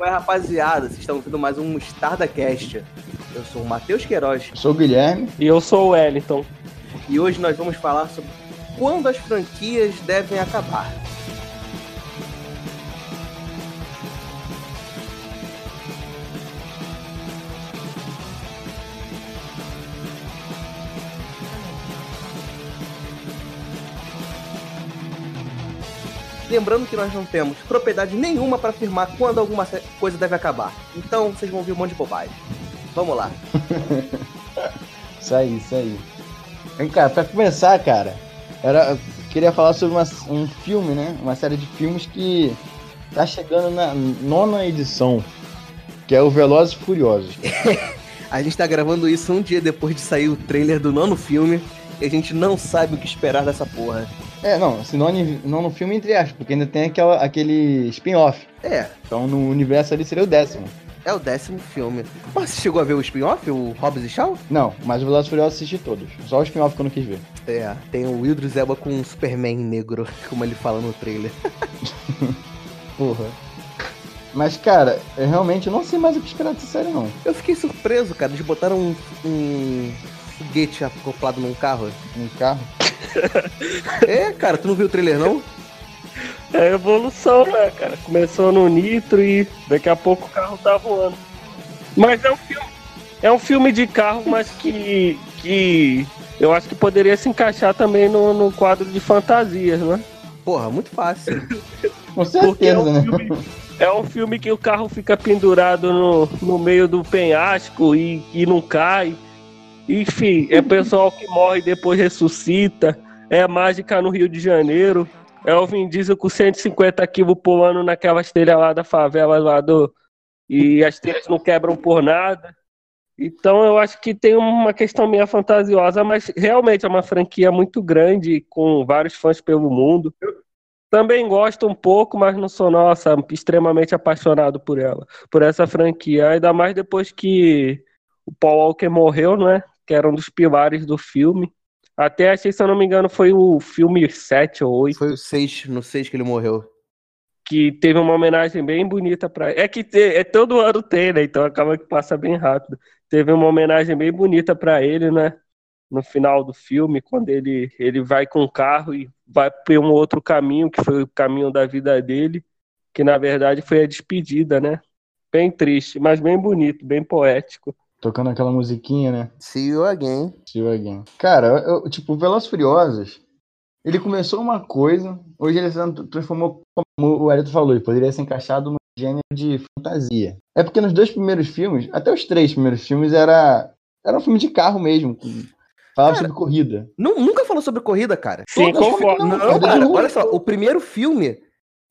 Oi, rapaziada, vocês estão vendo mais um Mostarda Cast. Eu sou o Matheus Queiroz Eu sou o Guilherme. E eu sou o Wellington. e hoje nós vamos falar sobre quando as franquias devem acabar. Lembrando que nós não temos propriedade nenhuma para afirmar quando alguma coisa deve acabar. Então vocês vão ouvir um monte de bobagem. Vamos lá. Isso aí, isso aí. Vem cá, pra começar, cara, era, eu queria falar sobre uma- um filme, né? Uma série de filmes que tá chegando na nona edição, que é o Velozes e Furiosos. A gente tá gravando isso um dia depois de sair o trailer do nono filme e a gente não sabe o que esperar dessa porra. É, não, esse nono, nono filme entre aspas, porque ainda tem aquela, aquele spin-off. É, Então no universo ali seria o décimo. é o décimo filme. Mas você chegou a ver o spin-off, o Hobbs e Shaw? Não, mas o Velozes Furiosos assisti todos. Só o spin-off que eu não quis ver. É, tem o Idris Elba com um Superman negro, como ele fala no trailer. Porra. Mas, cara, eu realmente não sei mais o que esperar dessa série, não. Eu fiquei surpreso, cara, eles botaram um, um foguete acoplado num carro. Um carro. É, cara, tu não viu o trailer não? É evolução, né, cara? Começou no nitro e daqui a pouco o carro tá voando. Mas é um filme. É um filme de carro, mas que. que eu acho que poderia se encaixar também no, no quadro de fantasias, né? Porra, muito fácil. Com Porque é certeza, um né? filme, é um filme que o carro fica pendurado no, no meio do penhasco e, e não cai. Enfim, é pessoal que morre e depois ressuscita. É mágica no Rio de Janeiro. É o Vin Diesel com 150 quilos pulando naquelas telhas lá da favela lá do. E as telhas não quebram por nada. Então eu acho que tem uma questão meio fantasiosa, mas realmente é uma franquia muito grande, com vários fãs pelo mundo. Também gosto um pouco, mas não sou, nossa, extremamente apaixonado por ela, por essa franquia. Ainda mais depois que o Paul Walker morreu, né? Que era um dos pilares do filme. Até achei, se eu não me engano, foi o filme 7 ou 8, Foi o 6, no 6 que ele morreu. que teve uma homenagem bem bonita pra É que te- é todo ano tem, né? Então acaba que passa bem rápido. Teve uma homenagem bem bonita pra ele, né? No final do filme, quando ele, ele vai com o carro e vai por um outro caminho, que foi o caminho da vida dele, que na verdade foi a despedida, né? Bem triste, mas bem bonito, bem poético. Tocando aquela musiquinha, né? See you again. See you again. Cara, eu, eu, tipo, Velozes Furiosos, ele começou uma coisa, hoje ele se transformou, como o Arito falou, ele poderia ser encaixado no gênero de fantasia. É porque nos dois primeiros filmes, até os três primeiros filmes, era, era um filme de carro mesmo, com- falava Cara, sobre corrida. Nu- nunca falou sobre corrida, cara. Sim, concordo. que Não, de cara, olha só, o primeiro filme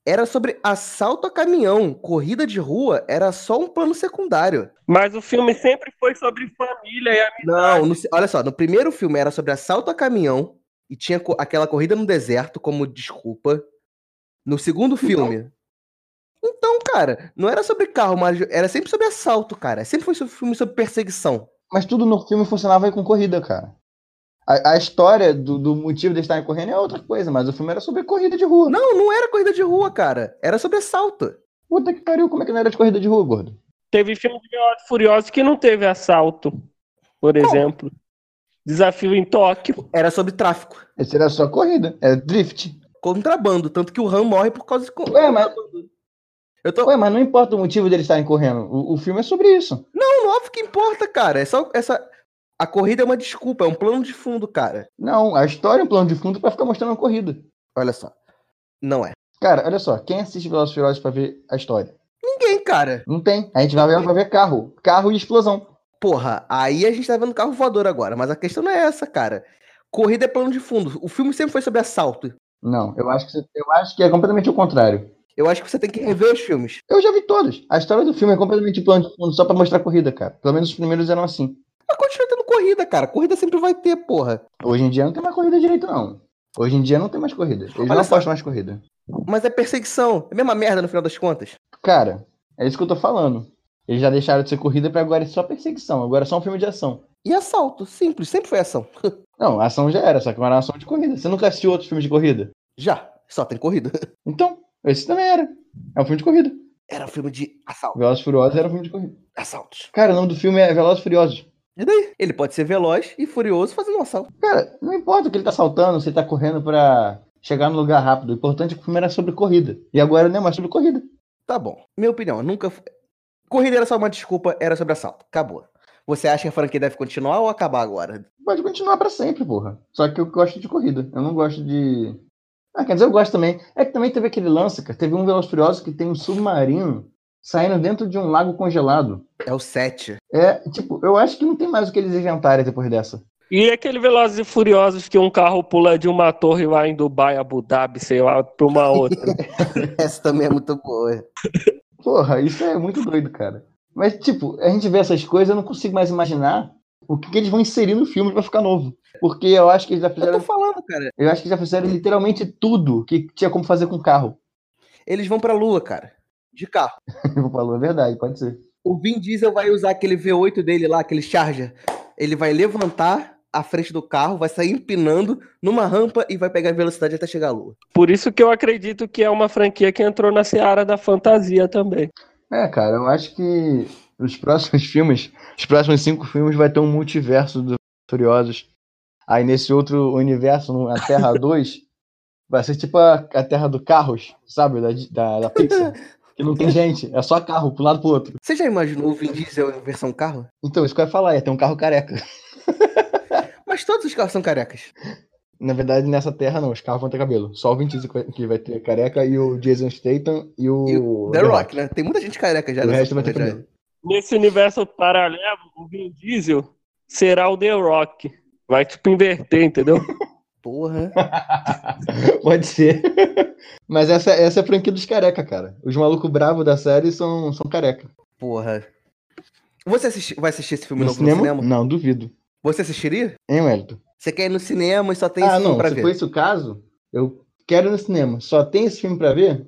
era sobre assalto a caminhão. Corrida de rua era só um plano secundário. Mas o filme sempre foi sobre família e amizade. Não, no olha só, no primeiro filme era sobre assalto a caminhão e tinha co- aquela corrida no deserto como desculpa. No segundo filme. Então, cara, não era sobre carro, mas era sempre sobre assalto, cara. Sempre foi sobre filme sobre perseguição. Mas tudo no filme funcionava com corrida, cara. A, a história do, do motivo de estarem correndo é outra coisa, mas o filme era sobre corrida de rua. Não, não era corrida de rua, cara. Era sobre assalto. Puta que pariu, como é que não era de corrida de rua, gordo? Teve filme de Velozes Furiosos que não teve assalto, por exemplo. Desafio em Tóquio. Era sobre tráfico. Esse era só corrida, é drift. Contrabando. Tanto que o Han morre por causa de. Ué, mas, Eu tô. ué, mas não importa o motivo deles estarem correndo. O, o filme é sobre isso. Não, óbvio que importa, cara. É só essa. A corrida é uma desculpa, é um plano de fundo, cara. Não, a história é um plano de fundo pra ficar mostrando a corrida. Olha só. Não é. Cara, olha só, quem assiste Velozes Furiosos pra ver a história? Ninguém, cara. Não tem. A gente vai ver pra ver carro. Carro e explosão. Porra, aí a gente tá vendo carro voador agora, mas a questão não é essa, cara. Corrida é plano de fundo. O filme sempre foi sobre assalto. Não, eu acho que, você- eu acho que é completamente o contrário. Eu acho que você tem que rever os filmes. Eu já vi todos. A história do filme é completamente plano de fundo, só pra mostrar a corrida, cara. Pelo menos os primeiros eram assim. Mas continua corrida, cara. Corrida sempre vai ter, porra. Hoje em dia não tem mais corrida direito, não. Hoje em dia não tem mais corrida. Eles Olha não só. apostam mais corrida. Mas é perseguição. É a mesma merda no final das contas. Cara, é isso que eu tô falando. Eles já deixaram de ser corrida pra agora é só perseguição. Agora é só um filme de ação. E assalto, simples, sempre foi ação. Não, ação já era, só que era ação de corrida. Você nunca assistiu outros filmes de corrida? Já, só tem corrida. Então, esse também era. É um filme de corrida. era um filme de assalto. Velozes e Furiosos era um filme de corrida. Assaltos. Cara, o nome do filme é Velozes e Furiosos. E daí? Ele pode ser veloz e furioso fazendo um assalto. Cara, não importa o que ele tá saltando, se ele tá correndo pra chegar no lugar rápido. O importante é que o filme era sobre corrida. E agora não é mais sobre corrida. Tá bom. Minha opinião, nunca. Corrida era só uma desculpa, era sobre assalto. Acabou. Você acha que a franquia deve continuar ou acabar agora? Pode continuar pra sempre, porra. Só que eu gosto de corrida. Eu não gosto de. Ah, quer dizer, eu gosto também. É que também teve aquele lance, cara. Teve um Velozes e Furiosos que tem um submarino saindo dentro de um lago congelado. É o 7. É, tipo, eu acho que não tem mais o que eles inventarem depois dessa. E aquele Velozes e Furiosos que um carro pula de uma torre vai em Dubai, Abu Dhabi, sei lá, pra uma outra. Essa também é muito boa. Porra, isso é muito doido, cara. Mas, tipo, a gente vê essas coisas, eu não consigo mais imaginar o que, que eles vão inserir no filme pra ficar novo. Porque eu acho que eles já Eu tô fizeram. falando, cara. Eu acho que já fizeram literalmente tudo que tinha como fazer com carro. Eles vão pra lua, cara. De carro. Falar a verdade, pode ser. O Vin Diesel vai usar aquele V8 dele lá, aquele Charger. Ele vai levantar a frente do carro, vai sair empinando numa rampa e vai pegar velocidade até chegar à lua. Por isso que eu acredito que é uma franquia que entrou na seara da fantasia também. É, cara, eu acho que os próximos filmes, os próximos cinco filmes vai ter um multiverso dos Furiosos. Aí nesse outro universo, no- a Terra 2, vai ser tipo a, a Terra do Carros, sabe? Da, da, da Pixar. Que não tem gente, é só carro, pro lado pro outro. Você já imaginou o Vin Diesel em versão carro? Então, isso que eu ia falar, ia ter um carro careca. Mas todos os carros são carecas. Na verdade, nessa terra não, os carros vão ter cabelo. Só o Vin Diesel que vai- ter careca e o Jason Statham e o, E o The Rock, né? Tem muita gente careca já. O resto vai ter cabelo. Nesse universo paralelo, o Vin Diesel será o The Rock. Vai tipo inverter, entendeu? Porra. Pode ser. Mas essa, essa é a franquia dos careca, cara. Os malucos bravos da série são, são careca. Porra. Você assisti- vai assistir esse filme No novo cinema? no cinema? Não, duvido. Você assistiria? Hein, Wellington? Você quer ir no cinema e só tem Ah, esse filme não. pra Se ver? for esse o caso, eu quero ir no cinema. Só tem esse filme pra ver?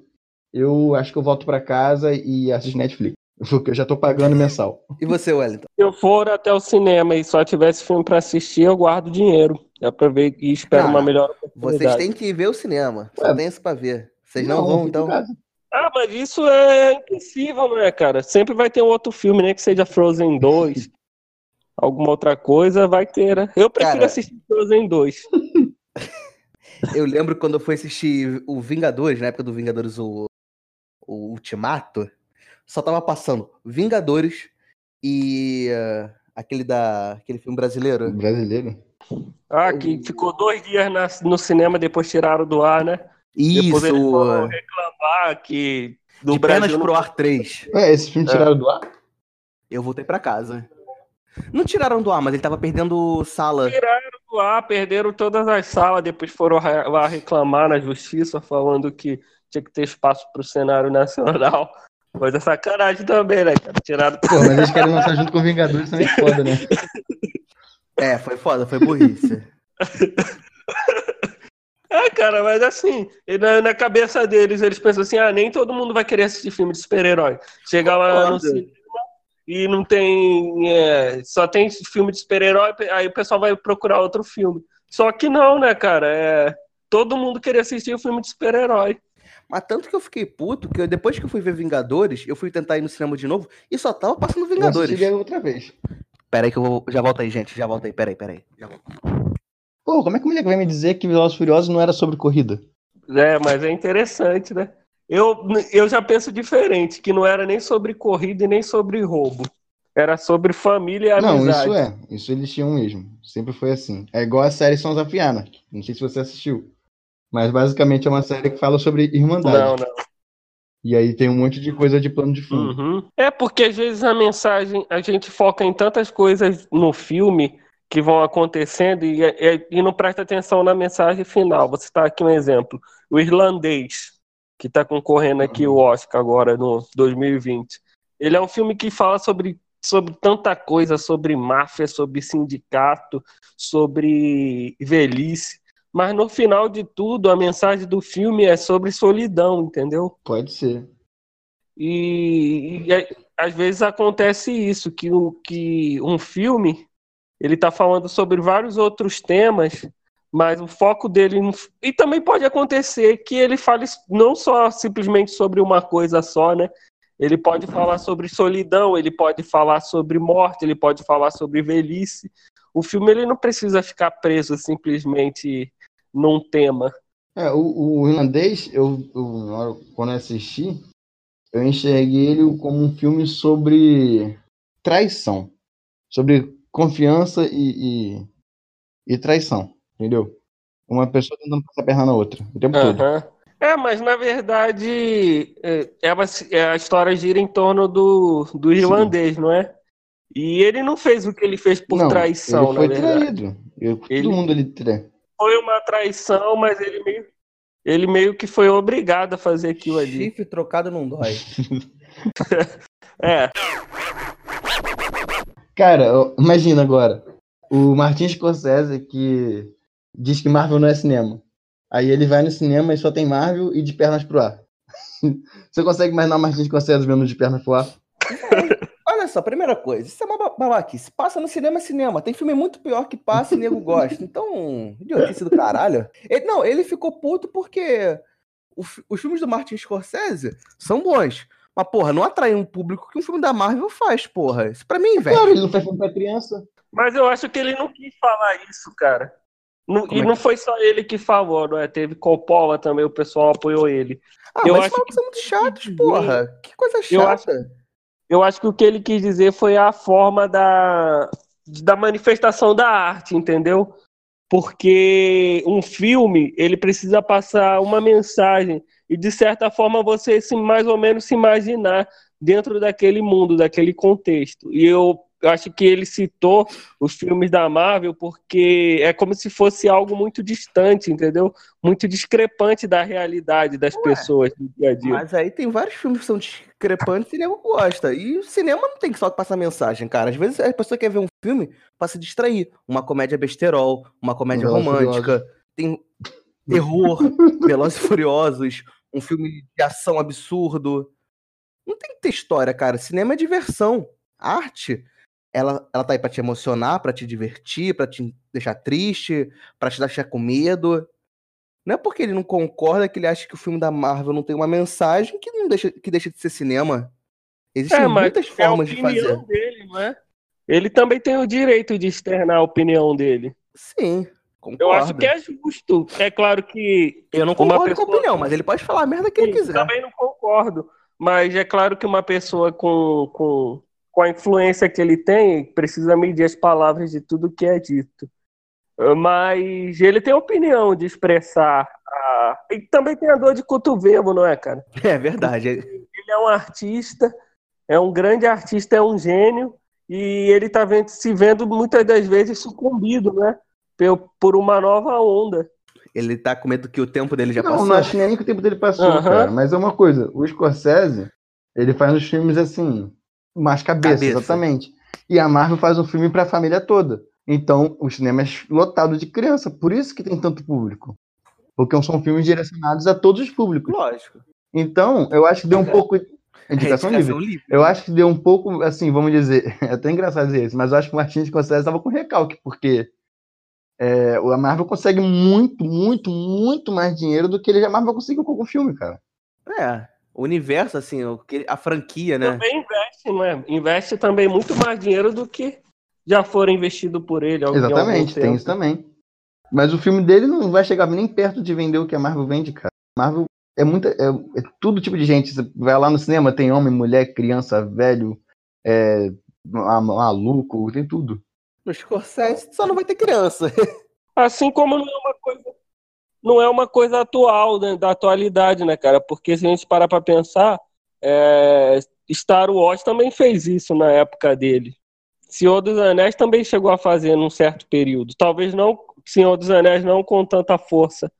Eu acho que eu volto pra casa e assisto Netflix. Porque eu já tô pagando mensal. E você, Wellington? Se eu for até o cinema e só tivesse filme pra assistir, eu guardo dinheiro. Dá pra ver e espero Ah, uma melhor Vocês têm que ir ver o cinema. Só Ué. tem isso pra ver. Vocês não, vão, fico em então. Ah, mas isso é impossível, né, cara? Sempre vai ter um outro filme, né? Que seja Frozen 2, alguma outra coisa, vai ter, né? Eu prefiro Cara. assistir Frozen 2. Eu lembro quando eu fui assistir o Vingadores, na época do Vingadores, o, o Ultimato, só tava passando Vingadores e ah, aquele da aquele filme brasileiro. Brasileiro. Ah, que ficou dois dias na- no cinema, depois tiraram do ar, né? Depois eles Isso! foram reclamar que do De Brasil pro ar 3. Ué, esse filme tiraram do ar? Eu voltei pra casa. Não tiraram do ar, mas ele tava perdendo sala. tiraram do ar, perderam todas as salas, depois foram ra- lá reclamar na justiça, falando que tinha que ter espaço pro cenário nacional. Mas é sacanagem também, né, cara? Tiraram Pô, mas eles querem lançar junto com Vingadores também é foda, né? É, foi foda, foi burrice. É, cara, mas assim, na, na cabeça deles, eles pensam assim, ah, nem todo mundo vai querer assistir filme de super-herói. Chegar lá no cinema e não tem. é, só tem filme de super-herói, aí o pessoal vai procurar outro filme. Só que não, né, cara? É, todo mundo queria assistir o filme de super-herói. Mas tanto que eu fiquei puto que eu- depois que eu fui ver Vingadores, eu fui tentar ir no cinema de novo e só tava passando Eu Vingadores. assisti outra vez. Pera aí que eu vou. Já volto aí, gente. Já volto aí. Pera aí, pera aí. Já volto. Pô, como é que o moleque vai me dizer que Velozes e Furiosos não era sobre corrida? É, mas é interessante, né? Eu, eu já penso diferente, que não era nem sobre corrida e nem sobre roubo. Era sobre família e Não, amizade. isso é. Isso eles tinham mesmo. Sempre foi assim. É igual a série Sons of Anarchy. Não sei se você assistiu. Mas basicamente é uma série que fala sobre irmandade. Não, não. E aí tem um monte de coisa de plano de fundo. Uhum. É porque às vezes a mensagem, a gente foca em tantas coisas no filme que vão acontecendo e, e- e não presta atenção na mensagem final. Você está aqui um exemplo. O irlandês, que está concorrendo aqui o Oscar agora no 2020. Ele é um filme que fala sobre, sobre tanta coisa, sobre máfia, sobre sindicato, sobre velhice. Mas no final de tudo, a mensagem do filme é sobre solidão, entendeu? Pode ser. E, e, às vezes acontece isso, que, o, que um filme ele está falando sobre vários outros temas, mas o foco dele. não- E também pode acontecer que ele fale não só simplesmente sobre uma coisa só, né? Ele pode falar sobre solidão, ele pode falar sobre morte, ele pode falar sobre velhice. O filme ele não precisa ficar preso simplesmente num tema. É, o, o irlandês, eu, eu, quando eu assisti, eu enxerguei ele como um filme sobre traição. Sobre confiança e, e, e traição, entendeu? Uma pessoa tentando passar a perna na outra o tempo todo. É, mas na verdade é, é, é, a história gira em torno do, do irlandês, Sim. não é? E ele não fez o que ele fez por não, traição, ele foi traído. Eu, ele, todo mundo ele traiu. Foi uma traição, mas ele meio, ele meio que foi obrigado a fazer aquilo ali. Chifre trocado não dói. é. Cara, imagina agora. O Martin Scorsese que diz que Marvel não é cinema. Aí ele vai no cinema e só tem Marvel e de pernas pro ar. Você consegue imaginar o Martin Scorsese vendo de pernas pro ar? Olha só, primeira coisa, isso é uma babaquice. Passa no cinema é cinema. Tem filme muito pior que passa e nego gosta. Então, idiotice do caralho. Ele, não, ele ficou puto porque o, os filmes do Martin Scorsese são bons. Mas, porra, não atrai um público que um filme da Marvel faz, porra. Isso pra mim, velho. Claro, ele não faz filme pra criança. Mas eu acho que ele não quis falar isso, cara. Não, e é não foi só ele que falou, não é? Teve Coppola também, o pessoal apoiou ele. Ah, eu mas acho que são muito chatos, porra. Que coisa chata. Eu acho, eu acho que o que ele quis dizer foi a forma da, da manifestação da arte, entendeu? Porque um filme, ele precisa passar uma mensagem e, de certa forma, você se, mais ou menos se imaginar dentro daquele mundo, daquele contexto. E eu eu acho que ele citou os filmes da Marvel porque é como se fosse algo muito distante, entendeu? Muito discrepante da realidade das Ué, pessoas do dia a dia. Mas aí tem vários filmes que são discrepantes e nego gosta. E o cinema não tem que só passar mensagem, cara. Às vezes a pessoa quer ver um filme para se distrair. Uma comédia besterol, uma comédia romântica, tem terror, Velozes e Furiosos, um filme de ação absurdo. Não tem que ter história, cara. Cinema é diversão. Arte ela, ela tá aí pra te emocionar, para te divertir, para te deixar triste, para te deixar com medo. Não é porque ele não concorda que ele acha que o filme da Marvel não tem uma mensagem que não deixa, que deixa de ser cinema. Existem é, muitas é formas de fazer. Dele, não é? Ele também tem o direito de externar a opinião dele. Sim. Concordo. Eu acho que é justo. É claro que. Eu não concordo pessoa... com a opinião, mas ele pode falar a merda que Sim, ele quiser. Também não concordo. Mas é claro que uma pessoa com, com com a influência que ele tem, precisa medir as palavras de tudo que é dito. Mas ele tem a opinião de expressar. A... E também tem a dor de cotovelo, não é, cara? É verdade. Ele é um artista, é um grande artista, é um gênio, e ele está vendo, se vendo muitas das vezes sucumbido, né? Por uma nova onda. Ele tá com medo que o tempo dele já não, passou. Não, acho nem que o tempo dele passou, uhum. cara. Mas é uma coisa, o Scorsese, ele faz os filmes assim, mais cabeça, cabeça, exatamente. E a Marvel faz um filme para a família toda. Então, o cinema é lotado de criança, por isso que tem tanto público. Porque são filmes direcionados a todos os públicos. Lógico. Então, eu acho que deu um é. pouco. Indicação, livre. livre. Eu acho que deu um pouco, assim, vamos dizer, é até engraçado dizer isso, mas eu acho que o Martins Scorsese estava com recalque, porque é, a Marvel consegue muito, muito, muito mais dinheiro do que ele a Marvel conseguiu com o filme, cara. É, o universo, assim, a franquia, né? Também investe, não é? Investe também muito mais dinheiro do que já foram investido por ele. Exatamente, tem isso também. Mas o filme dele não vai chegar nem perto de vender o que a Marvel vende, cara. Marvel é muita. É, é todo tipo de gente. Você vai lá no cinema, tem homem, mulher, criança, velho, é, maluco, tem tudo. No Scorsese só não vai ter criança. Assim como não é uma coisa não é uma coisa atual, né, da atualidade, né, cara? Porque se a gente parar para pensar, é, Star Wars também fez isso na época dele. Senhor dos Anéis também chegou a fazer num certo período. Talvez não Senhor dos Anéis não com tanta força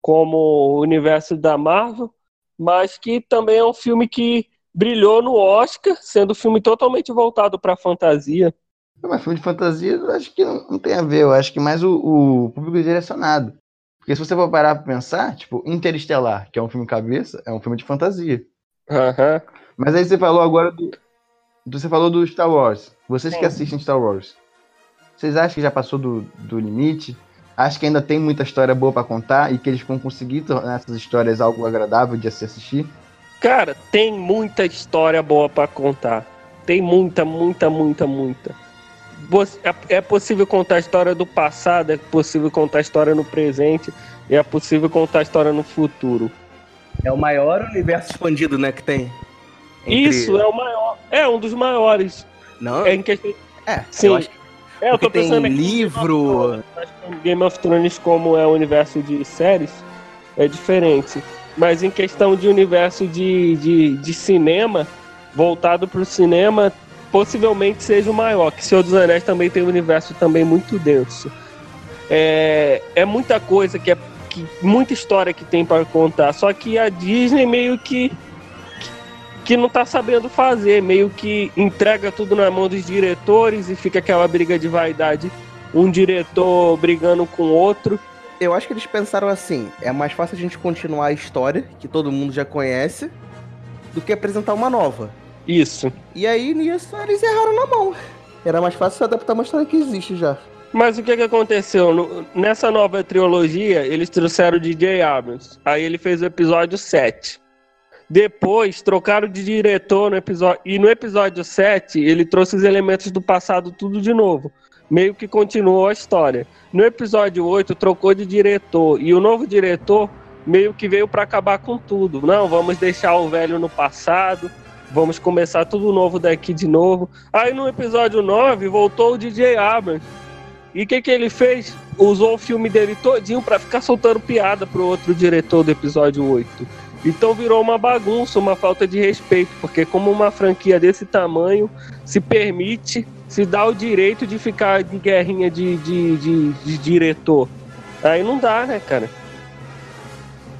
como o universo da Marvel, mas que também é um filme que brilhou no Oscar, sendo um filme totalmente voltado para fantasia. Mas filme de fantasia, eu acho que não, tem a ver. Eu acho que mais o, o público direcionado. Porque se você for parar pra pensar, tipo, Interestelar, que é um filme cabeça, é um filme de fantasia. Uhum. Mas aí você falou agora do. Você falou do Star Wars. Vocês Sim. que assistem Star Wars, vocês acham que já passou do, do limite? Acho que ainda tem muita história boa para contar e que eles vão conseguir tornar essas histórias algo agradável de se assistir? Cara, tem muita história boa pra contar. Tem muita, muita, muita, muita. É é possível contar a história do passado, é possível contar a história no presente, e é possível contar a história no futuro. É o maior universo expandido, né, que tem. Entre- Isso é o maior. É um dos maiores. Não, É em questão. é, sim. eu acho que É, eu tô Porque tem pensando aqui. livro. Game of Thrones, como é o universo de séries, é diferente. Mas em questão de universo de, de, de cinema, voltado pro cinema, possivelmente seja o maior. Que Senhor dos Anéis também tem um universo também muito denso. É, é muita coisa que é. Que, muita história que tem para contar. Só que a Disney meio que. Que não tá sabendo fazer, meio que entrega tudo na mão dos diretores e fica aquela briga de vaidade um diretor brigando com outro. eu acho que eles pensaram assim: é mais fácil a gente continuar a história, que todo mundo já conhece, do que apresentar uma nova. Isso. E aí, nisso, eles erraram na mão. Era mais fácil se adaptar uma história que existe já. Mas o que, que aconteceu? No- nessa nova trilogia, eles trouxeram o DJ Abrams. Aí ele fez o episódio 7. Depois, trocaram de diretor no episódio. E no episódio 7, ele trouxe os elementos do passado tudo de novo. Meio que continuou a história. No episódio 8, trocou de diretor. E o novo diretor meio que veio para acabar com tudo. Não, vamos deixar o velho no passado. Vamos começar tudo novo daqui de novo. Aí no episódio 9, voltou o DJ Abrams. E o que, que ele fez? Usou o filme dele todinho pra ficar soltando piada pro outro diretor do episódio 8. Então virou uma bagunça, uma falta de respeito, porque como uma franquia desse tamanho se permite, se dá o direito de ficar de guerrinha de, de, de, de diretor. Aí não dá, né, cara?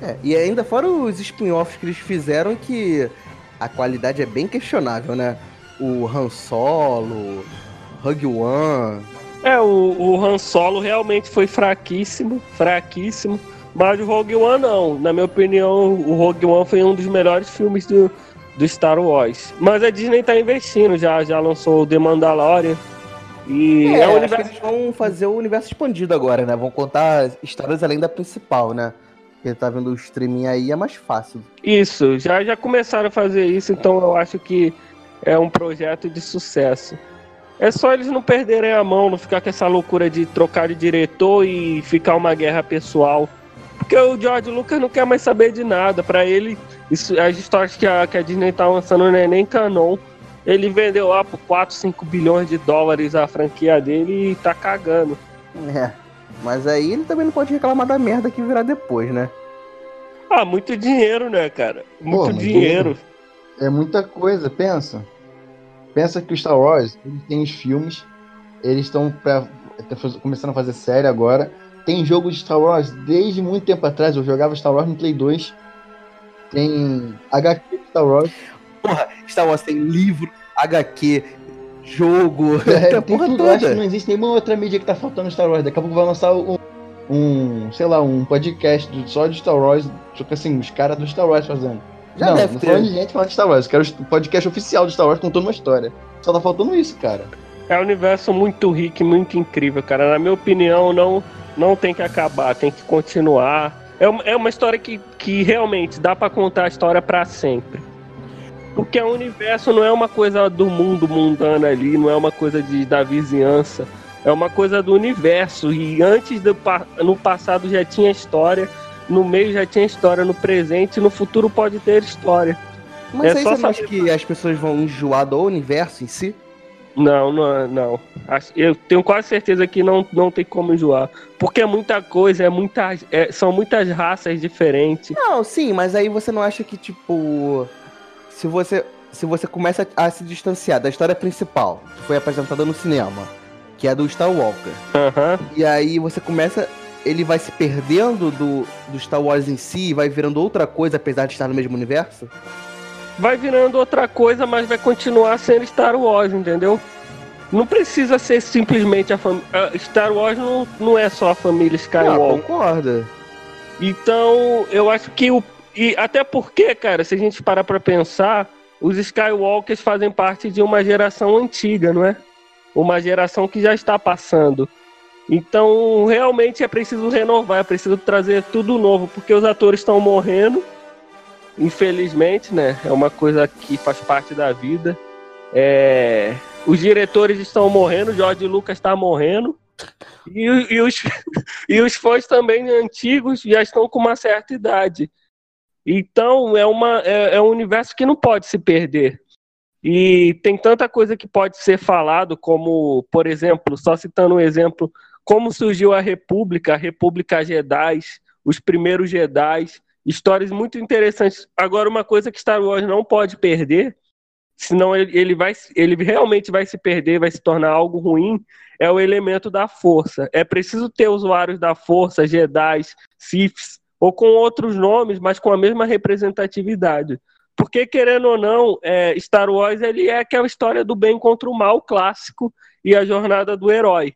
É, e ainda fora os spin-offs que eles fizeram que a qualidade é bem questionável, né? O Han Solo, Hug One. É, o, o Han Solo realmente foi fraquíssimo, fraquíssimo. Mas o Rogue One não. Na minha opinião, o Rogue One foi um dos melhores filmes do, do Star Wars. Mas a Disney tá investindo, já, já lançou o The Mandalorian. E É, é, acho universo. eles vão fazer o universo expandido agora, né? Vão contar histórias além da principal, né? Porque tá vendo o streaming aí, é mais fácil. Isso, já, já começaram a fazer isso, então eu acho que é um projeto de sucesso. É só eles não perderem a mão, não ficar com essa loucura de trocar de diretor e ficar uma guerra pessoal. Porque o George Lucas não quer mais saber de nada. Pra ele, isso, as histórias que a, que a Disney tá lançando não é nem canon. Ele vendeu lá por 4, 5 bilhões de dólares a franquia dele e tá cagando. É. Mas aí ele também não pode reclamar da merda que virá depois, né? Ah, muito dinheiro, né, cara? Muito mas dinheiro. É muita coisa, pensa. Pensa que o Star Wars, têm os filmes, eles estão tá começando a fazer série agora. Tem jogo de Star Wars desde muito tempo atrás. Eu jogava Star Wars no Play 2. Tem HQ de Star Wars. Star Wars tem livro, HQ, jogo, É, porra tudo. Eu acho que toda. não existe nenhuma outra mídia que tá faltando Star Wars. Daqui a pouco vai lançar um, um sei lá, um podcast do- só de Star Wars. Tipo assim, os caras do Star Wars fazendo. Já não, deve não ter. de gente falando de Star Wars. Quero o podcast oficial de Star Wars contando uma história. Só tá faltando isso, cara. É um universo muito rico e muito incrível, cara. Na minha opinião, não, não tem que acabar, tem que continuar. É uma, é uma história que, que realmente dá pra contar a história pra sempre. Porque o universo não é uma coisa do mundo mundano ali, não é uma coisa de, da vizinhança. É uma coisa do universo. E antes do no passado já tinha história, no meio já tinha história, no presente e no futuro pode ter história. Mas É aí só você acha saber- que as pessoas vão enjoar do universo em si? Não, não, não. Eu tenho quase certeza que não, não tem como enjoar. Porque é muita coisa, é muita, é- são muitas raças diferentes. Não, sim, mas aí você não acha que, tipo. Se você. Se você começa a se distanciar da história principal, que foi apresentada no cinema, que é do Star Walker, Aham. e aí você começa. Ele vai se perdendo do, do Star Wars em si e vai virando outra coisa, apesar de estar no mesmo universo? Vai virando outra coisa, mas vai continuar sendo Star Wars, entendeu? Não precisa ser simplesmente a família. Star Wars não, não é só a família Skywalker. concorda. Então, eu acho que o. E até porque, cara, se a gente parar pra pensar, os Skywalkers fazem parte de uma geração antiga, não é? Uma geração que já está passando. Então, realmente é preciso renovar, é preciso trazer tudo novo, porque os atores estão morrendo infelizmente, né? É uma coisa que faz parte da vida. É, os diretores estão morrendo, George Lucas está morrendo. E, e, os, e os fãs também antigos já estão com uma certa idade. Então é, uma, é, é um universo que não pode se perder. E tem tanta coisa que pode ser falado, como, por exemplo, só citando um exemplo, como surgiu a República, a República Jedi, os primeiros Jedi, histórias muito interessantes. Agora, uma coisa que Star Wars não pode perder, senão ele, ele, vai, ele realmente vai se perder, vai se tornar algo ruim, é o elemento da força. É preciso ter usuários da força, Jedi, Siths, ou com outros nomes, mas com a mesma representatividade. Porque, querendo ou não, é, Star Wars ele é aquela história do bem contra o mal clássico e a jornada do herói.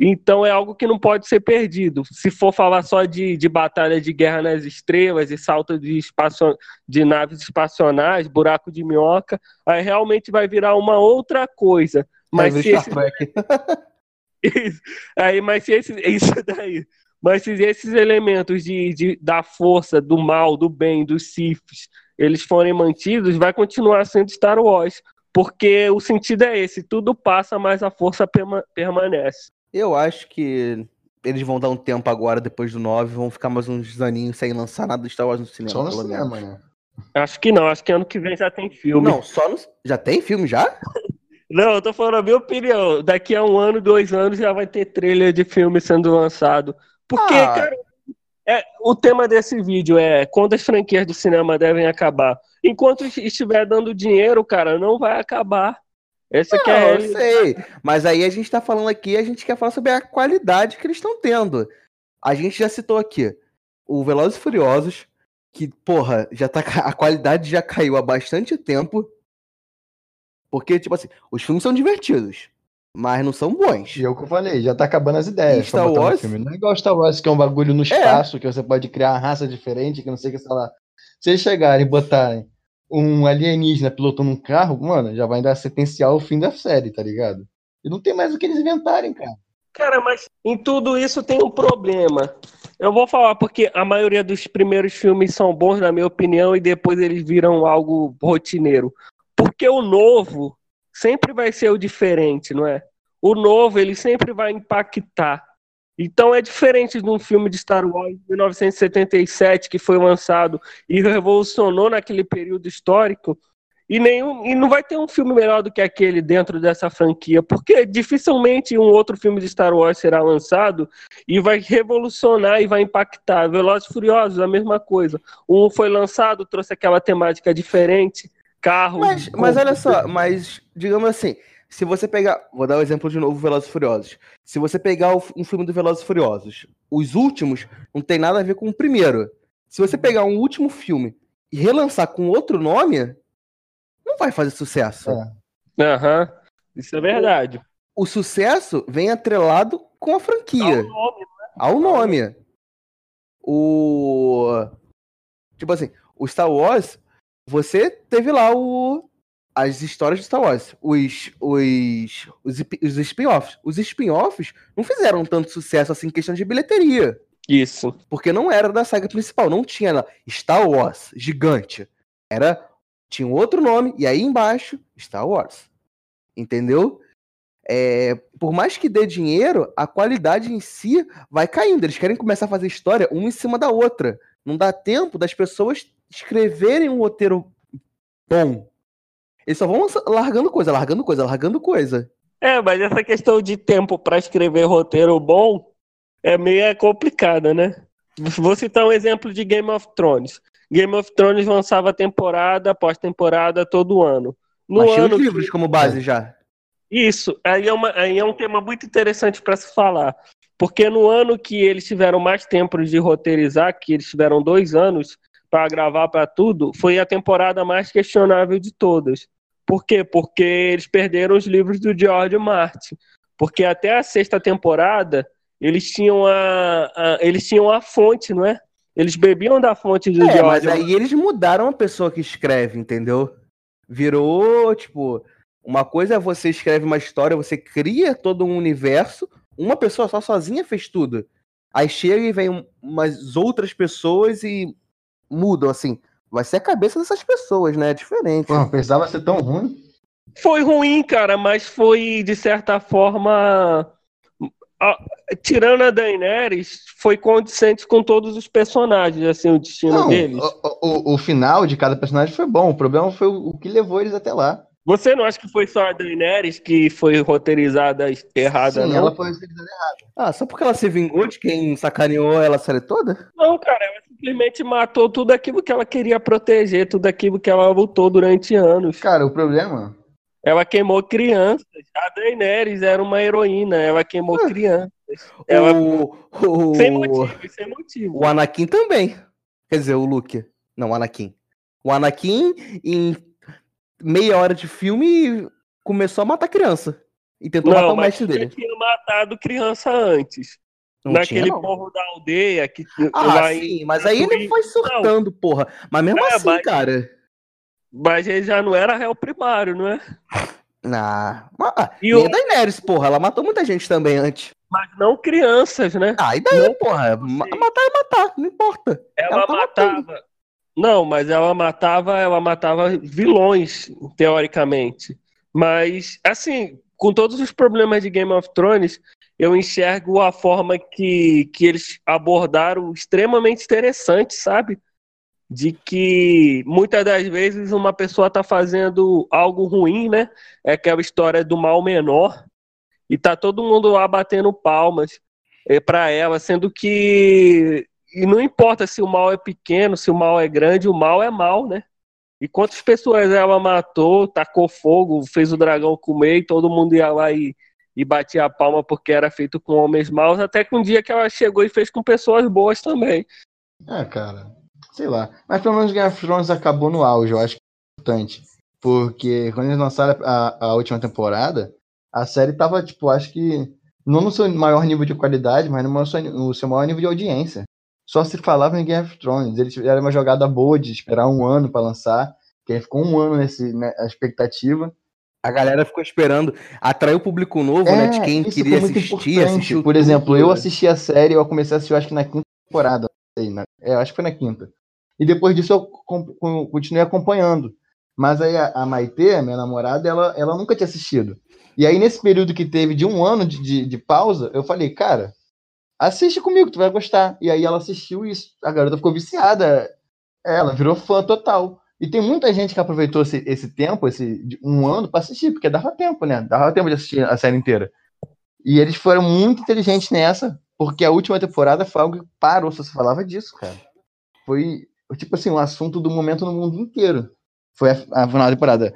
Então é algo que não pode ser perdido. Se for falar só de, de batalha de guerra nas estrelas e salto de, espaço, de naves espacionais, buraco de minhoca, aí realmente vai virar uma outra coisa. Mas se esse... isso, aí, mas se esse, isso daí. Mas se esses elementos de, de, da força, do mal, do bem, dos Siths, eles forem mantidos, vai continuar sendo Star Wars. Porque o sentido é esse, tudo passa, mas a força perma permanece. Eu acho que eles vão dar um tempo agora, depois do 9, vão ficar mais uns aninhos sem lançar nada de Star Wars no cinema. Só no cinema, menos. né? Acho que não, acho que ano que vem já tem filme. Não, só no... Já tem filme já? não, eu tô falando a minha opinião. Daqui a um ano, dois anos, já vai ter trailer de filme sendo lançado. Porque, ah. cara, é, o tema desse vídeo é quando as franquias do cinema devem acabar. Enquanto estiver dando dinheiro, cara, não vai acabar. Essa não, que é eu sei. Mas aí a gente tá falando aqui, a gente quer falar sobre a qualidade que eles estão tendo. A gente já citou aqui o Velozes e Furiosos, que, porra, já tá a qualidade já caiu há bastante tempo. Porque, tipo assim, os filmes são divertidos, mas não são bons. E é o que eu falei, já tá acabando as ideias. E Star Wars... Filme. Não é igual Star Wars, que é um bagulho no é. espaço, é. que você pode criar uma raça diferente, que não sei o que, sei lá. Se eles chegarem e botarem um alienígena pilotando um carro, mano, já vai dar sequencial o fim da série, tá ligado? E não tem mais o que eles inventarem, cara. Cara, mas em tudo isso tem um problema. Eu vou falar porque a maioria dos primeiros filmes são bons, na minha opinião, e depois eles viram algo rotineiro. Porque o novo sempre vai ser o diferente, não é? O novo, ele sempre vai impactar. Então é diferente de um filme de Star Wars de 1977 que foi lançado e revolucionou naquele período histórico. E, nenhum, e não vai ter um filme melhor do que aquele dentro dessa franquia, porque dificilmente um outro filme de Star Wars será lançado e vai revolucionar e vai impactar. Velozes e Furiosos, a mesma coisa. Um foi lançado, trouxe aquela temática diferente, carro. Mas, mas olha só, mas digamos assim, se você pegar. Vou dar o um exemplo de novo, Velozes e Furiosos. Se você pegar um filme do Velozes e Furiosos, os últimos não tem nada a ver com o primeiro. Se você pegar um último filme e relançar com outro nome, não vai fazer sucesso. É. Aham. Uhum. Isso é verdade. O, o, sucesso vem atrelado com a franquia. Ao nome, né? Ao nome. O. Tipo assim, o Star Wars, você teve lá o as histórias de Star Wars, os, os, os, os spin-offs. Os spin-offs não fizeram tanto sucesso assim em questão de bilheteria. Isso. Porque não era da saga principal, não tinha lá Star Wars, gigante. Era. Tinha um outro nome, e aí embaixo, Star Wars. Entendeu? É, por mais que dê dinheiro, a qualidade em si vai caindo. Eles querem começar a fazer história uma em cima da outra. Não dá tempo das pessoas escreverem um roteiro bom. Eles só vão largando coisa, largando coisa, largando coisa. É, mas essa questão de tempo para escrever roteiro bom é meio complicada, né? Vou citar um exemplo de Game of Thrones. Game of Thrones lançava temporada após temporada todo ano. No Achei ano os livros que... como base já. Isso, aí é, uma, aí é um tema muito interessante para se falar. Porque no ano que eles tiveram mais tempo de roteirizar, que eles tiveram dois anos para gravar para tudo, foi a temporada mais questionável de todas. Por quê? Porque eles perderam os livros do George Martin. Porque até a sexta temporada eles tinham a, a eles tinham a fonte, não é? Eles bebiam da fonte do é, George. Mas aí eles mudaram a pessoa que escreve, entendeu? Virou, tipo, uma coisa é você escreve uma história, você cria todo um universo, uma pessoa só sozinha fez tudo. Aí chega e vem umas outras pessoas e mudam, assim. vai ser a cabeça dessas pessoas, né? É diferente. Pô, precisava ser tão ruim. Foi ruim, cara, mas foi, de certa forma. a- tirando a Daenerys, foi condizente com todos os personagens, assim, o destino Não, deles. o, o, o final de cada personagem foi bom. O problema foi o, o que levou eles até lá. Você não acha que foi só a Daenerys que foi roteirizada errada, Sim, não? ela foi utilizada Ah, só porque ela se vingou de quem sacaneou ela a série toda? Não, cara, ela simplesmente matou tudo aquilo que ela queria proteger, tudo aquilo que ela lutou durante anos. Cara, o problema. Ela queimou crianças. A Daenerys era uma heroína, ela queimou crianças. Ela... O, o, Sem motivo, sem motivo. o Anakin também. Quer dizer, o Luke. Não, o Anakin. O Anakin, em meia hora de filme, começou a matar criança. E tentou matar Não, o mas mestre dele. tinha matado criança antes. Não naquele tinha, não. povo da aldeia que Ah, sim, mas aí ele foi surtando, porra. Mas mesmo É, assim, mas- cara. Mas ele já não era réu primário, não é? Ah, ah, E o- Daenerys, porra. Ela matou muita gente também antes. Mas não crianças, né? Ah, e daí, Não, porra? não matar é matar, não importa. Ela, Ela tá matava. Não, mas ela matava, ela matava vilões, teoricamente. Mas, assim, com todos os problemas de Game of Thrones, eu enxergo a forma que, que eles abordaram extremamente interessante, sabe? De que muitas das vezes uma pessoa tá fazendo algo ruim, né? É aquela história do mal menor. E tá todo mundo lá batendo palmas é, para ela, sendo que e não importa se o mal é pequeno, se o mal é grande, o mal é mal, né? E quantas pessoas ela matou, tacou fogo, fez o dragão comer e todo mundo ia lá e, e batia a palma porque era feito com homens maus, até que um dia que ela chegou e fez com pessoas boas também. É, cara. Sei lá. Mas pelo menos Game of Thrones acabou no auge, eu acho que é importante. Porque quando eles lançaram a, a última temporada, a série tava, tipo, acho que. Não no seu maior nível de qualidade, mas no seu, no seu maior nível de audiência. Só se falava em Game of Thrones. Eles tiveram uma jogada boa de esperar um ano pra lançar. Que ficou um ano nesse, né, a expectativa. A galera ficou esperando. Atraiu o público novo, né? De quem É, isso queria assistir, assistiu Por tudo, exemplo, eu né? assisti a série, eu comecei a assistir, eu acho que na quinta temporada. sei, na- é, eu acho que foi na quinta. E depois disso eu continuei acompanhando. Mas aí a, a Maitê, minha namorada, ela, ela nunca tinha assistido. E aí, nesse período que teve de um ano de, de, de pausa, eu falei, cara, assiste comigo, tu vai gostar. E aí ela assistiu isso. A garota ficou viciada. Ela virou fã total. E tem muita gente que aproveitou esse, esse tempo, esse um ano, pra assistir, porque dava tempo, né? Dava tempo de assistir a série inteira. E eles foram muito inteligentes nessa, porque a última temporada foi algo que parou, só se falava disso, cara. Foi, tipo assim, um assunto do momento no mundo inteiro. Foi a, a final da temporada.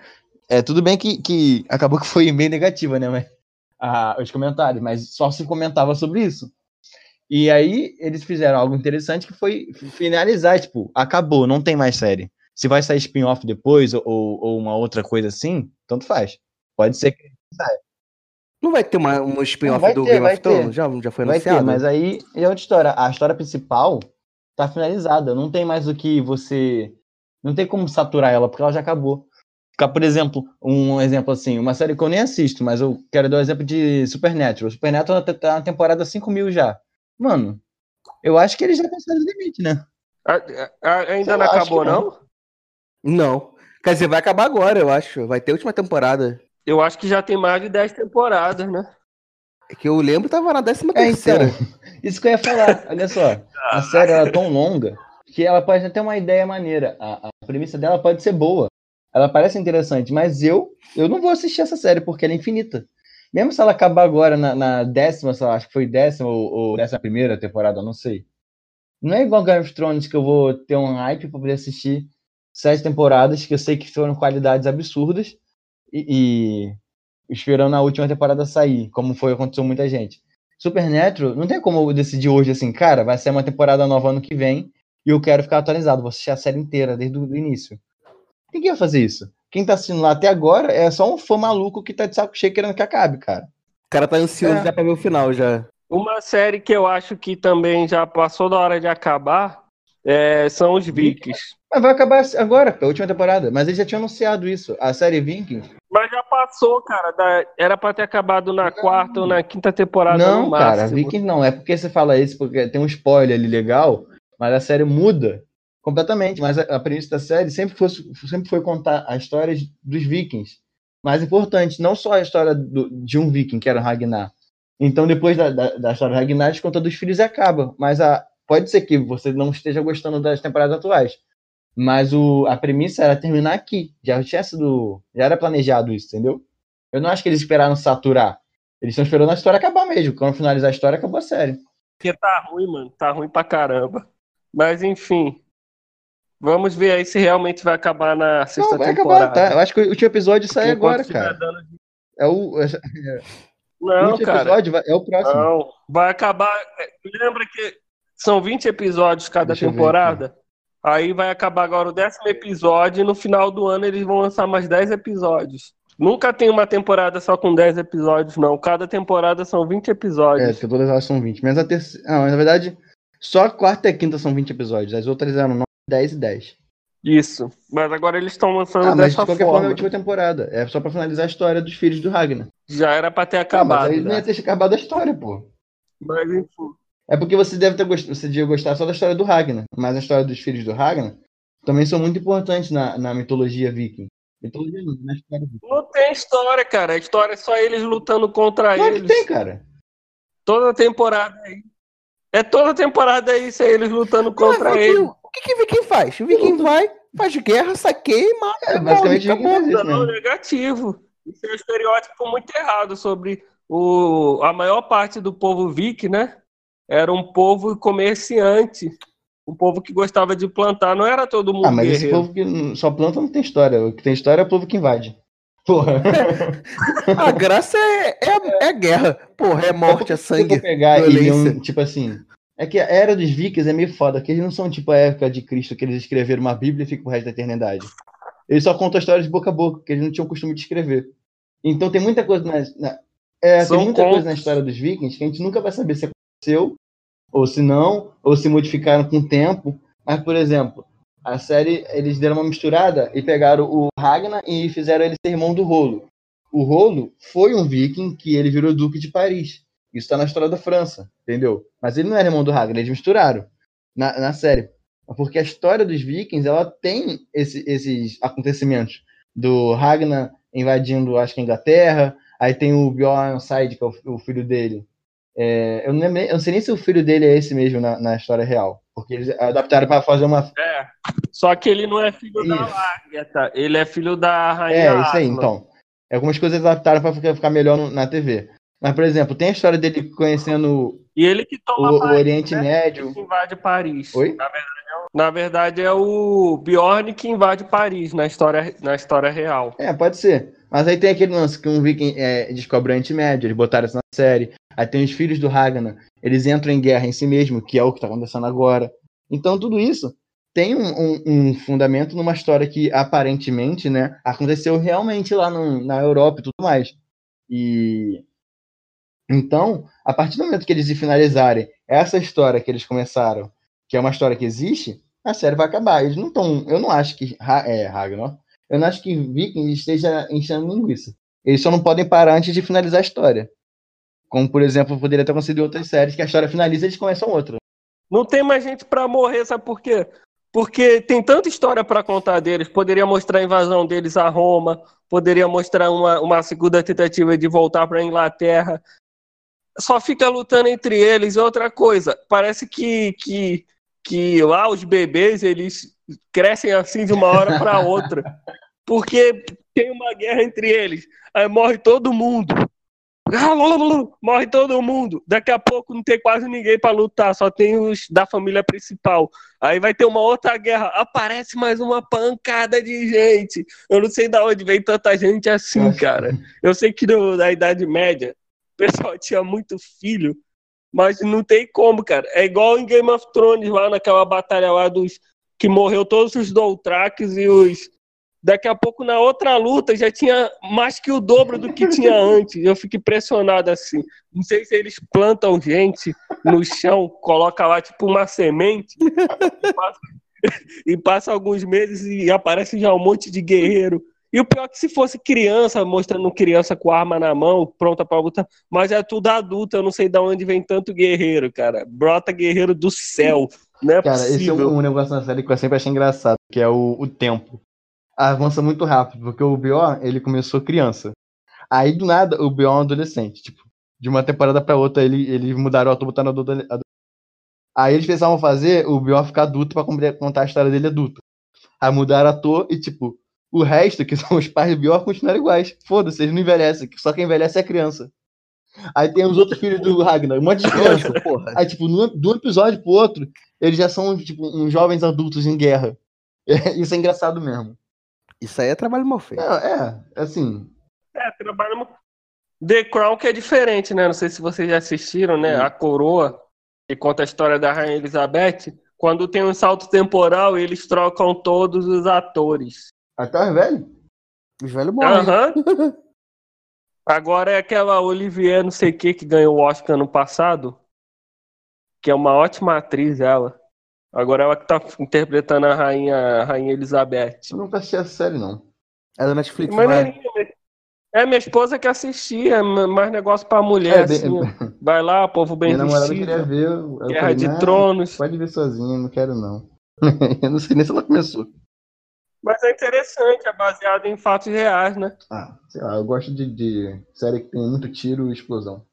É, tudo bem que, que acabou que foi bem negativa, né? Mas, ah, os comentários, mas só se comentava sobre isso. E aí eles fizeram algo interessante que foi finalizar, tipo, acabou, não tem mais série. Se vai sair spin-off depois ou, ou uma outra coisa assim, tanto faz. Pode ser que Não vai ter uma, um spin-off do ter, Game of Thrones? Já, já foi vai ter, anunciado? mas aí é outra história. A história principal tá finalizada. Não tem mais o que você. Não tem como saturar ela, porque ela já acabou. Ficar, por exemplo, um exemplo assim, uma série que eu nem assisto, mas eu quero dar o exemplo de Supernatural. Supernatural tá- tá na temporada 5 mil já. Mano, eu acho que eles já passaram do limite, né? A- a- ainda não acabou, não. não? Não. Quer dizer, vai acabar agora, eu acho. Vai ter a última temporada. Eu acho que já tem mais de 10 temporadas, né? É que eu lembro tava na décima É, terceira. então. Isso que eu ia falar. Olha só. A série ela é tão longa que ela pode ter uma ideia maneira. A, a premissa dela pode ser boa. Ela parece interessante, mas eu eu não vou assistir essa série porque ela é infinita. Mesmo se ela acabar agora na, na décima, sei lá, acho que foi décima ou, ou décima primeira temporada, não sei. Não é igual Game of Thrones que eu vou ter um hype pra poder assistir sete temporadas que eu sei que foram qualidades absurdas e, e esperando a última temporada sair, como foi aconteceu muita gente. Supernatural, não tem como eu decidir hoje assim, cara, vai ser uma temporada nova ano que vem e eu quero ficar atualizado, vou assistir a série inteira desde o início. Quem que ia fazer isso? Quem tá assistindo lá até agora é só um fã maluco que tá de saco cheio querendo que acabe, cara. O cara tá ansioso É. já pra ver o final já. Uma série que eu acho que também já passou da hora de acabar é, são os Vikings. Mas vai acabar agora, a última temporada. Mas eles já tinham anunciado isso. A série Vikings. Mas já passou, cara. da- era pra ter acabado na quarta ou na quinta temporada não, no cara. Vikings não. É porque você fala isso, porque tem um spoiler ali legal, mas a série muda Completamente, mas a, a premissa da série sempre, fosse, sempre foi contar a história dos vikings. Mais importante, não só a história do, de um viking, que era o Ragnar. Então, depois da, da, da história do Ragnar, a conta dos filhos e acaba. Mas a, pode ser que você não esteja gostando das temporadas atuais. Mas o, a premissa era terminar aqui. Já tinha sido. Já era planejado isso, entendeu? Eu não acho que eles esperaram saturar. Eles estão esperando a história acabar mesmo. Quando finalizar a história, acabou a série. Porque tá ruim, mano. Tá ruim pra caramba. Mas enfim. Vamos ver aí se realmente vai acabar na sexta não, vai temporada. acabar, tá? Eu acho que o último episódio sai agora, cara. Dando... É o. Não, o cara. episódio vai... é o próximo. Não, vai acabar. Lembra que são 20 episódios cada Deixa temporada? Aí vai acabar agora o décimo episódio e no final do ano eles vão lançar mais 10 episódios. Nunca tem uma temporada só com 10 episódios, não. Cada temporada são 20 episódios. É, todas elas são 20. Mas a terceira. Não, na verdade, só a quarta e a quinta são 20 episódios. As outras eram 9, 10 e 10. Isso. Mas agora eles estão lançando ah, mas de qualquer forma. forma é a última temporada. É só pra finalizar a história dos filhos do Ragnar. Já era pra ter acabado. Ah, mas aí não ia ter acabado a história, pô. Mas enfim. É porque você deve ter gostado, você devia gostar só da história do Ragnar, mas a história dos filhos do Ragnar também são muito importantes na, na mitologia viking. Mitologia não, na história viking. Não tem história, cara. A história é só eles lutando contra claro eles. Que tem, cara. Toda temporada aí. É toda temporada isso, é eles lutando contra é, eles. O que, que o Viking faz? O Viking vai, faz guerra, saqueia e mata. É, basicamente acabou. Não, negativo. Isso é um estereótipo muito errado sobre o, a maior parte do povo Viking, né? Era um povo comerciante. Um povo que gostava de plantar, não era todo mundo. Ah, mas guerreiro. esse povo que só planta não tem história. O que tem história é o povo que invade. Porra. a graça é, é, é guerra. Porra, é morte, é sangue. pegar violência. tipo assim. É que a era dos vikings é meio foda, que eles não são tipo a época de Cristo, que eles escreveram uma Bíblia e ficam o resto da eternidade. Eles só contam histórias de boca a boca, que eles não tinham costume de escrever. Então tem muita coisa na, na é, tem muita coisa na história dos vikings que a gente nunca vai saber se aconteceu ou se não, ou se modificaram com o tempo. Mas, por exemplo, a série, eles deram uma misturada e pegaram o Ragnar e fizeram ele ser irmão do Rolo. O Rolo foi um viking que ele virou duque de Paris. Isso está na história da França, entendeu? Mas ele não era irmão do Ragnar, eles misturaram na, na série. Porque a história dos vikings, ela tem esse, esses acontecimentos do Ragnar invadindo, acho que a Inglaterra, aí tem o Bjorn Side, que é o, o filho dele, é, eu, não lembro, eu não sei nem se o filho dele é esse mesmo na, na história real. Porque eles adaptaram para fazer uma. É. Só que ele não é filho isso. da Agatha, ele é filho da rainha. É, isso aí, então. Algumas coisas adaptaram para ficar, melhor no, na TV. Mas, por exemplo, tem a história dele conhecendo e ele que toma o, Paris, o Oriente né? Médio. Que invade Paris. Oi? Na verdade, é na verdade, é o Bjorn que invade Paris na história, na história real. É, pode ser. Mas aí tem aquele lance que um viking é, descobre Oriente Médio, eles botaram isso na série. Aí tem os filhos do Ragnar, eles entram em guerra em si mesmo, que é o que está acontecendo agora. Então tudo isso tem um, um, um, fundamento numa história que aparentemente, né, aconteceu realmente lá no, na Europa e tudo mais. E então, a partir do momento que eles finalizarem essa história que eles começaram, que é uma história que existe, a série vai acabar. Eles não estão, eu não acho que é Ragnar, eu não acho que Vikings esteja enchendo linguiça. Eles só não podem parar antes de finalizar a história. Como, por exemplo, poderia ter acontecido em outras séries, que a história finaliza e eles começam outra. Não tem mais gente para morrer, sabe por quê? Porque tem tanta história para contar deles. Poderia mostrar a invasão deles a Roma, poderia mostrar uma, uma segunda tentativa de voltar para a Inglaterra. Só fica lutando entre eles. Outra coisa, parece que, que, que lá os bebês eles crescem assim de uma hora para outra. Porque tem uma guerra entre eles. Aí morre todo mundo. Morre todo mundo. Daqui a pouco não tem quase ninguém para lutar, só tem os da família principal. Aí vai ter uma outra guerra, aparece mais uma pancada de gente. Eu não sei de onde vem tanta gente assim, cara. Eu sei que no, na Idade Média o pessoal tinha muito filho, mas não tem como, cara. É igual em Game of Thrones lá naquela batalha lá dos que morreu todos os Doltraques e os Daqui a pouco, na outra luta, já tinha mais que o dobro do que tinha antes. Eu fico impressionado assim. Não sei se eles plantam gente no chão, coloca lá tipo uma semente e passa, e passa alguns meses e aparece já um monte de guerreiro. E o pior é que se fosse criança, mostrando criança com arma na mão, pronta para lutar, mas é tudo adulto, eu não sei de onde vem tanto guerreiro, cara. Brota guerreiro do céu. Não é Cara, esse é possível. um, um negócio na série que eu sempre achei engraçado, que é o, o tempo. Avança muito rápido, porque o B.O., ele começou criança. Aí, do nada, o B.O. é um adolescente. Tipo, de uma temporada pra outra, ele, ele mudaram o ator, adulto. adulto. Aí eles pensavam fazer o B.O. ficar adulto pra compre- contar a história dele adulto. Aí mudaram o ator e, tipo, o resto, que são os pais do B.O., continuaram iguais. Foda-se, eles não envelhecem, só quem envelhece é a criança. Aí tem os outros filhos do Ragnar, um monte de criança. Porra. Aí, tipo, de um episódio pro outro, eles já são, tipo, uns jovens adultos em guerra. Isso é engraçado mesmo. Isso aí é trabalho mal feito. É, é assim. É, trabalhamos. The Crown que é diferente, né? Não sei se vocês já assistiram, né? Sim. A Coroa, que conta a história da Rainha Elizabeth. Quando tem um salto temporal, eles trocam todos os atores. Até os velhos? Os velhos morrem. Aham. Agora é aquela Olivier, não sei o que, que ganhou o Oscar no passado. Que é uma ótima atriz, ela. Agora ela que tá interpretando a Rainha, a Rainha Elizabeth. Eu nunca assisti a série, não. É da Netflix, Mas não é? né? É minha esposa que assistia, é mais negócio pra mulher, É, bem- assim. Vai lá, povo bem Minha namorada vestido. queria ver. eu Guerra falei, de "Não, Tronos. Pode ver sozinha, não quero não. eu não sei nem se ela começou. Mas é interessante, é baseado em fatos reais, né? Ah, sei lá, eu gosto de, de série que tem muito tiro e explosão.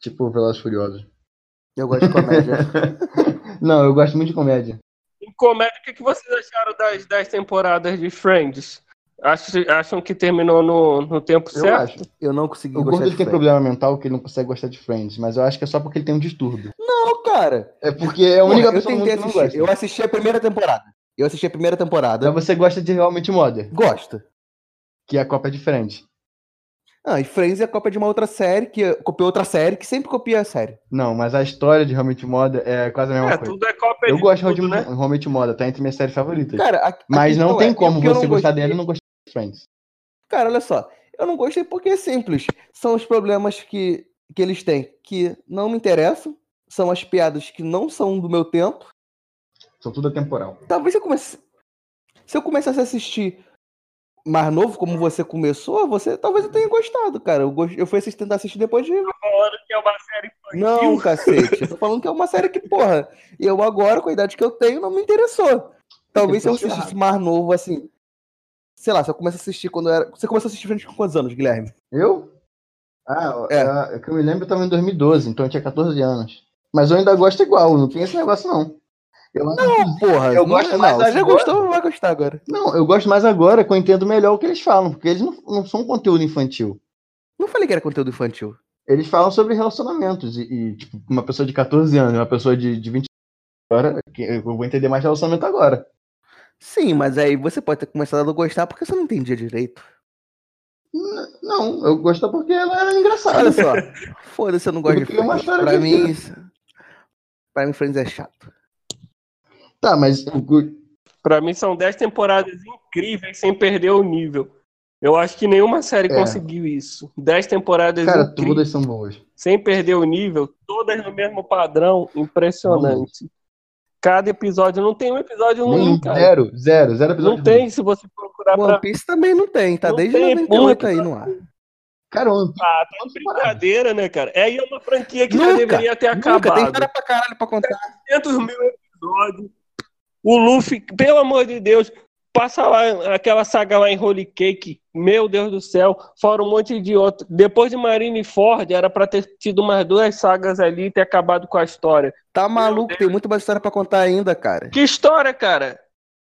Tipo Velozes e Furiosos. Eu gosto de comédia. não, eu gosto muito de comédia. Em comédia, o que que vocês acharam das 10 temporadas de Friends? Acham, acham que terminou no, no tempo Eu certo? acho. Eu não consegui O gostar gordo de ele tem Friends. problema mental que ele não consegue gostar de Friends, mas eu acho que é só porque ele tem um distúrbio. Não, cara. É porque é a única Porra, eu pessoa tentei que não gosta. Eu assisti a primeira temporada. Eu assisti a primeira temporada. Mas você gosta de realmente Mother, Gosto. que a Copa é diferente. Ah, e Friends é cópia de uma outra série, que copiou outra série, que sempre copia a série. Não, mas a história de realmente Mother é quase a mesma É, coisa. tudo é cópia Eu de gosto de tudo, né? realmente Mother, tá entre minhas séries favoritas. Cara, a, a mas não tem é, como você gostar dele e não gostar de Friends. Cara, olha só. Eu não gostei porque é simples. São os problemas que, que eles têm que não me interessam. São as piadas que não são do meu tempo. São tudo atemporal. Talvez eu comece... Se eu começasse a assistir mais novo, como você começou, você talvez eu tenha gostado, cara. Eu, gost... eu fui assistir, tentar assistir depois de. Falando que é uma série infantil. Não, cacete. Eu tô falando que é uma série que, porra, eu agora, com a idade que eu tenho, não me interessou. Talvez se eu assistisse mais novo, assim. Sei lá, se eu começasse a assistir quando eu era. Você começou a assistir com quantos anos, Guilherme? Eu? Ah, É. é. que eu me lembro eu tava em 2012, então eu tinha 14 anos. Mas eu ainda gosto igual, não tem esse negócio não. Eu, Não, porra. Eu não, gosto mais não, já agora. gostou, não vai gostar agora. não, eu gosto mais agora que eu entendo melhor o que eles falam, porque eles não, não são conteúdo infantil. Não falei que era conteúdo infantil. Eles falam sobre relacionamentos e, e, tipo, uma pessoa de 14 anos, uma pessoa de, de 20 agora, eu vou entender mais relacionamento agora. Sim, mas aí você pode ter começado a gostar porque você não entendia direito. N- Não, eu gosto porque ela era engraçada. Olha só. Foda-se, eu não gosto de é Friends. Pra mim, isso- pra mim, Friends é chato. Tá, mas Pra mim são 10 temporadas incríveis sem perder o nível. Eu acho que nenhuma série É. conseguiu isso. 10 temporadas cara, incríveis todas são boas. sem perder o nível, todas no mesmo padrão, impressionante. Cada episódio não tem um episódio ruim, Nenhum, cara. zero, zero, zero episódio. Não tem, se você procurar pra. One Piece também não tem, tá Não desde tem, 98 aí no ar. Cara, Piece Ah, tá de brincadeira, né, cara? É aí é uma franquia que já Nunca, deveria ter Nunca, tem acabado. história pra caralho pra contar. 300 mil episódios. O Luffy, pelo amor de Deus, passa lá aquela saga lá em Holy Cake. Meu Deus do céu, fora um monte de outro. Depois de Marineford, era pra ter tido umas duas sagas ali e ter acabado com a história. Tá maluco, tem muito mais história pra contar ainda, cara. Que história, cara?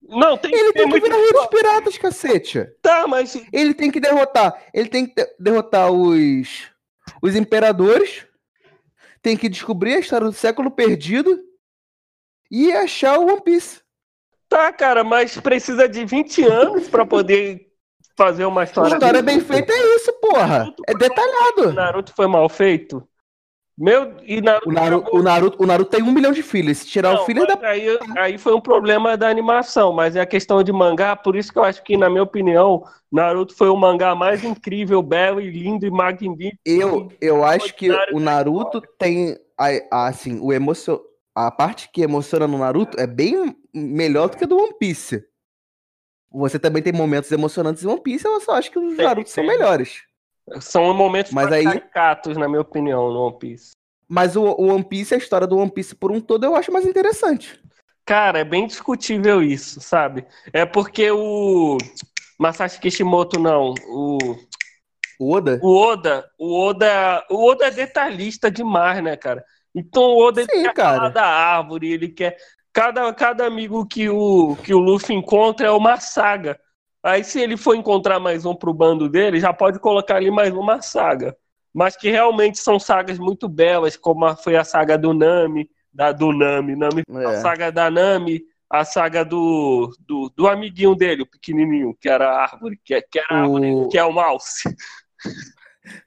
Não, tem, Ele tem que virar rei dos história. piratas, cacete. Tá, mas Ele tem que derrotar. Ele tem que de- derrotar os. Os imperadores. Tem que descobrir a história do século perdido. E achar o One Piece. tá, cara, mas precisa de 20 anos pra poder fazer uma A história. história bem feita é isso, porra. É detalhado. Naruto foi mal feito? Meu, e Naruto O Naruto, o Naruto, o Naruto tem um milhão de filhos. Se tirar Não, o filho é da. aí, aí foi um problema da animação, mas é a questão de mangá, por isso que eu acho que, na minha opinião, Naruto foi o mangá mais incrível, belo e lindo e magnífico. Eu, eu acho que o Naruto tem. Assim, o emocio... a parte que emociona no Naruto é bem melhor do que a do One Piece. Você também tem momentos emocionantes em One Piece, eu só acho que os Tem, Naruto são tem. melhores. São momentos Mas mais aí- caricatos, na minha opinião, no One Piece. Mas o, o One Piece, a história do One Piece por um todo, eu acho mais interessante. Cara, é bem discutível isso, sabe? É porque o Masashi Kishimoto não, o O Oda? o Oda, o Oda, o Oda é detalhista demais, né, cara? Então o Oda Sim, quer cara. falar da árvore, ele quer cada, cada amigo que o que o Luffy encontra é uma saga. Aí se ele for encontrar mais um pro bando dele, já pode colocar ali mais uma saga. Mas que realmente são sagas muito belas, como a- foi a saga do Nami, da do Nami, Nami a É. saga da Nami, a saga do, do, do amiguinho dele, o pequenininho, que era a árvore, que, que era a árvore, que é o mouse,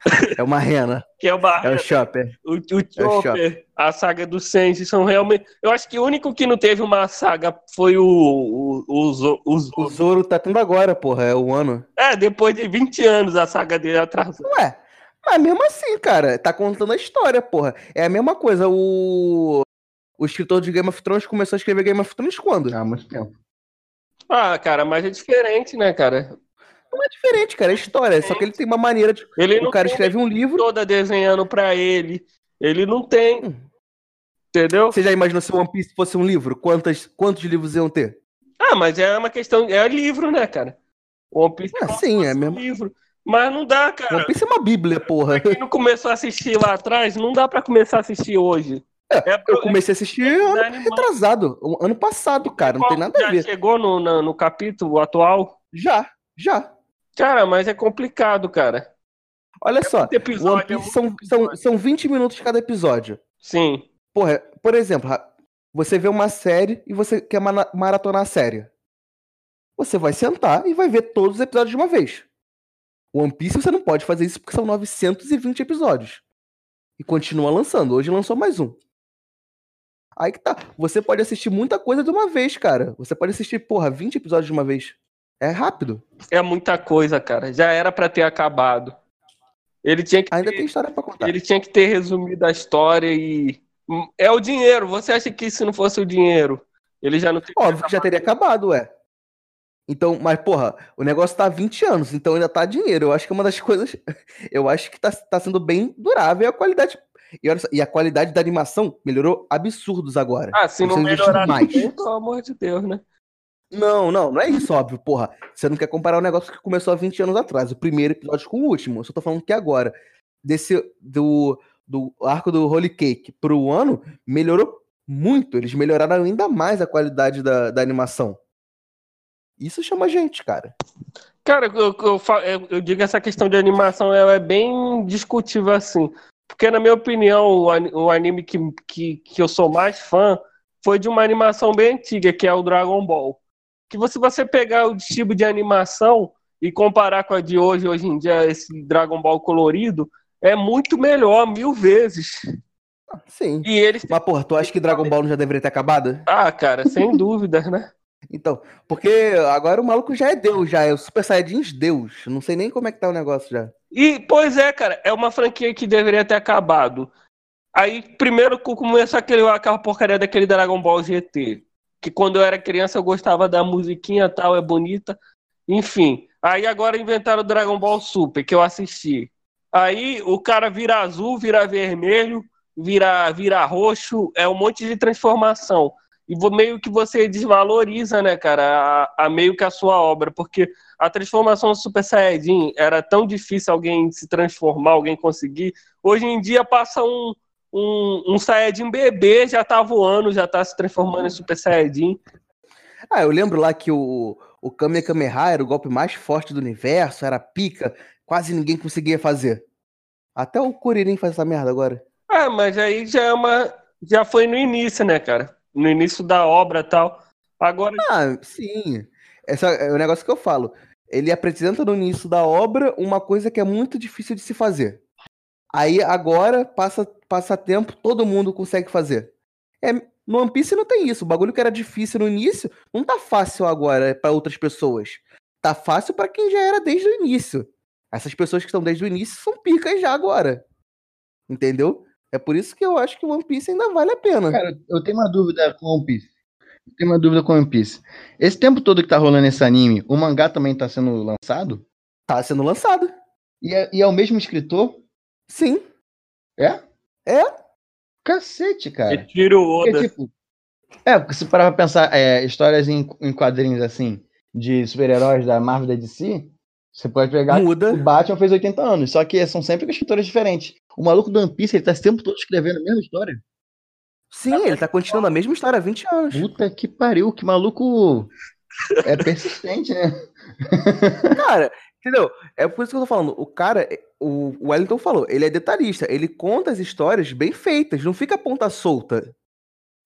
É uma rena. que é o bar, É o Chopper. o, o Chopper, a saga do Senji, são realmente... Eu acho que o único que não teve uma saga foi o, o, o, Zo- o Zo- O Zoro tá tendo agora, porra. É o ano. É, depois de 20 anos a saga dele atrasou. Ué, mas mesmo assim, cara, tá contando a história, porra. É a mesma coisa. O, o escritor de Game of Thrones começou a escrever Game of Thrones quando? Há muito tempo. Ah, cara, mas é diferente, né, cara? Não é diferente, cara. É história. Só que ele tem uma maneira de. Ele O cara escreve um livro. toda desenhando pra ele. Ele não tem. Hum. Entendeu? Você já imaginou se One Piece fosse um livro? Quantas, quantos livros iam ter? Ah, mas é uma questão. É livro, né, cara? One Piece É, como sim, é um mesmo. livro. Mas não dá, cara. One Piece é uma bíblia, porra. Quem não começou a assistir lá atrás, não dá pra começar a assistir hoje. É, Eu comecei a assistir ano desanimante. retrasado. Ano passado, cara. Não tem nada a Já ver. chegou no, no, no capítulo atual? Já, já. Cara, mas é complicado, cara. Olha só. Muito episódio, One é Piece são, são, são 20 minutos cada episódio. Sim. Porra, por exemplo, você vê uma série e você quer maratonar a série. Você vai sentar e vai ver todos os episódios de uma vez. One Piece você não pode fazer isso porque são 920 episódios. E continua lançando. Hoje lançou mais um. Aí que tá. Você pode assistir muita coisa de uma vez, cara. Você pode assistir, porra, 20 episódios de uma vez. É rápido. É muita coisa, cara. Já era pra ter acabado. Ele tinha que Ainda ter, tem história pra contar. ele tinha que ter resumido a história e é o dinheiro. Você acha que se não fosse o dinheiro, ele já não teria Óbvio que já teria acabado, ué. Então, mas, porra, o negócio tá há 20 anos, então ainda tá dinheiro. Eu acho que é uma das coisas. Eu acho que tá, tá sendo bem durável a qualidade. E, olha e a qualidade da animação melhorou absurdos agora. Ah, se não melhorar mais. pelo amor de Deus, né? Não, não, não é isso, óbvio, porra. Você não quer comparar o negócio que começou há 20 anos atrás, o primeiro episódio com o último. Eu só tô falando que agora, desse do, do arco do Holy Cake pro ano, melhorou muito. Eles melhoraram ainda mais a qualidade da, da animação. Isso chama gente, cara. Cara, eu, eu, eu- digo essa questão de animação ela é bem discutível assim. Porque, na minha opinião, o anime que, que, que eu sou mais fã foi de uma animação bem antiga, que é o Dragon Ball. Que se você pegar o tipo de animação e comparar com a de hoje, hoje em dia, esse Dragon Ball colorido, é muito melhor, mil vezes. Sim. E eles. Mas, porra, tu acha que Dragon Ball não já deveria ter acabado? Ah, cara, sem dúvidas, né? Então, porque agora o maluco já é Deus, já é o Super Saiyajins Deus. Não sei nem como é que tá o negócio já. E, pois é, cara, é uma franquia que deveria ter acabado. Aí, primeiro co- começou aquele, aquela porcaria daquele Dragon Ball GT. Que quando eu era criança eu gostava da musiquinha tal, é bonita. Enfim. Aí agora inventaram o Dragon Ball Super, que eu assisti. Aí o cara vira azul, vira vermelho, vira, vira roxo, é um monte de transformação. E meio que você desvaloriza, né, cara, a, a meio que a sua obra, porque a transformação Super Saiyajin era tão difícil alguém se transformar, alguém conseguir. Hoje em dia passa um, um, um Saiyajin bebê, já tá voando, já tá se transformando em Super Saiyajin. Ah, eu lembro lá que o, o Kamehameha era o golpe mais forte do universo, era pica, quase ninguém conseguia fazer. Até o Kuririn faz essa merda agora. Ah, mas aí já é uma. Já foi no início, né, cara? No início da obra e tal. Agora. Ah, sim. Esse é o negócio que eu falo. Ele apresenta no início da obra uma coisa que é muito difícil de se fazer. Aí agora, passa, passa tempo, todo mundo consegue fazer. É, no One Piece não tem isso. O bagulho que era difícil no início não tá fácil agora para outras pessoas. Tá fácil para quem já era desde o início. Essas pessoas que estão desde o início são picas já agora. Entendeu? É por isso que eu acho que o One Piece ainda vale a pena. Cara, eu tenho uma dúvida com One Piece. Eu tenho uma dúvida com One Piece. Esse tempo todo que tá rolando esse anime, o mangá também tá sendo lançado? Tá sendo lançado. E é, e é o mesmo escritor? Sim. É? É? Cacete, cara. Retira o Porque, Oda. tipo, É, porque se parar pra pensar, é, histórias em, em quadrinhos assim, de super-heróis da Marvel e da DC, você pode pegar Muda. o Batman fez 80 anos, só que são sempre com escritores diferentes. O maluco do One Piece, ele tá tempo todo escrevendo a mesma história. Sim, ele tá continuando a mesma história há 20 anos. Puta que pariu, que maluco é persistente, né? Cara, entendeu? É por isso que eu tô falando. O cara, o o Wellington falou, ele é detalhista. Ele conta as histórias bem feitas, não fica a ponta solta.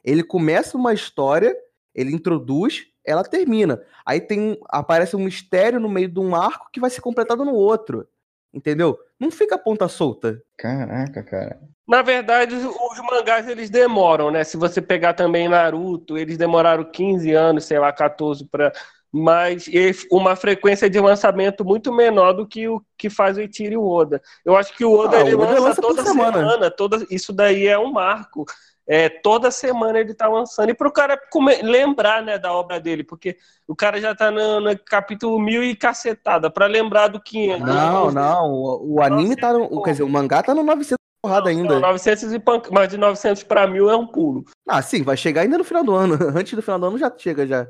Ele começa uma história, ele introduz, ela termina. Aí tem aparece um mistério no meio de um arco que vai ser completado no outro. Entendeu? Não fica a ponta solta. Caraca, cara. Na verdade, os mangás eles demoram, né? Se você pegar também Naruto, eles demoraram 15 anos, sei lá, 14 para mas uma frequência de lançamento muito menor do que o que faz o Itiro e o Oda. Eu acho que o Oda Ah, ele o Oda lança, lança toda semana, semana. toda isso daí é um marco. É, toda semana ele tá lançando. E pro cara come- lembrar, né, da obra dele, porque o cara já tá no, no capítulo mil e cacetada, para lembrar do 500. Não, não. O, o anime tá no. Quer dizer, o mangá tá no 900 porrada Não, ainda. 900 e panca, mas de 900 para mil é um pulo. Ah, sim, vai chegar ainda no final do ano. Antes do final do ano já chega já.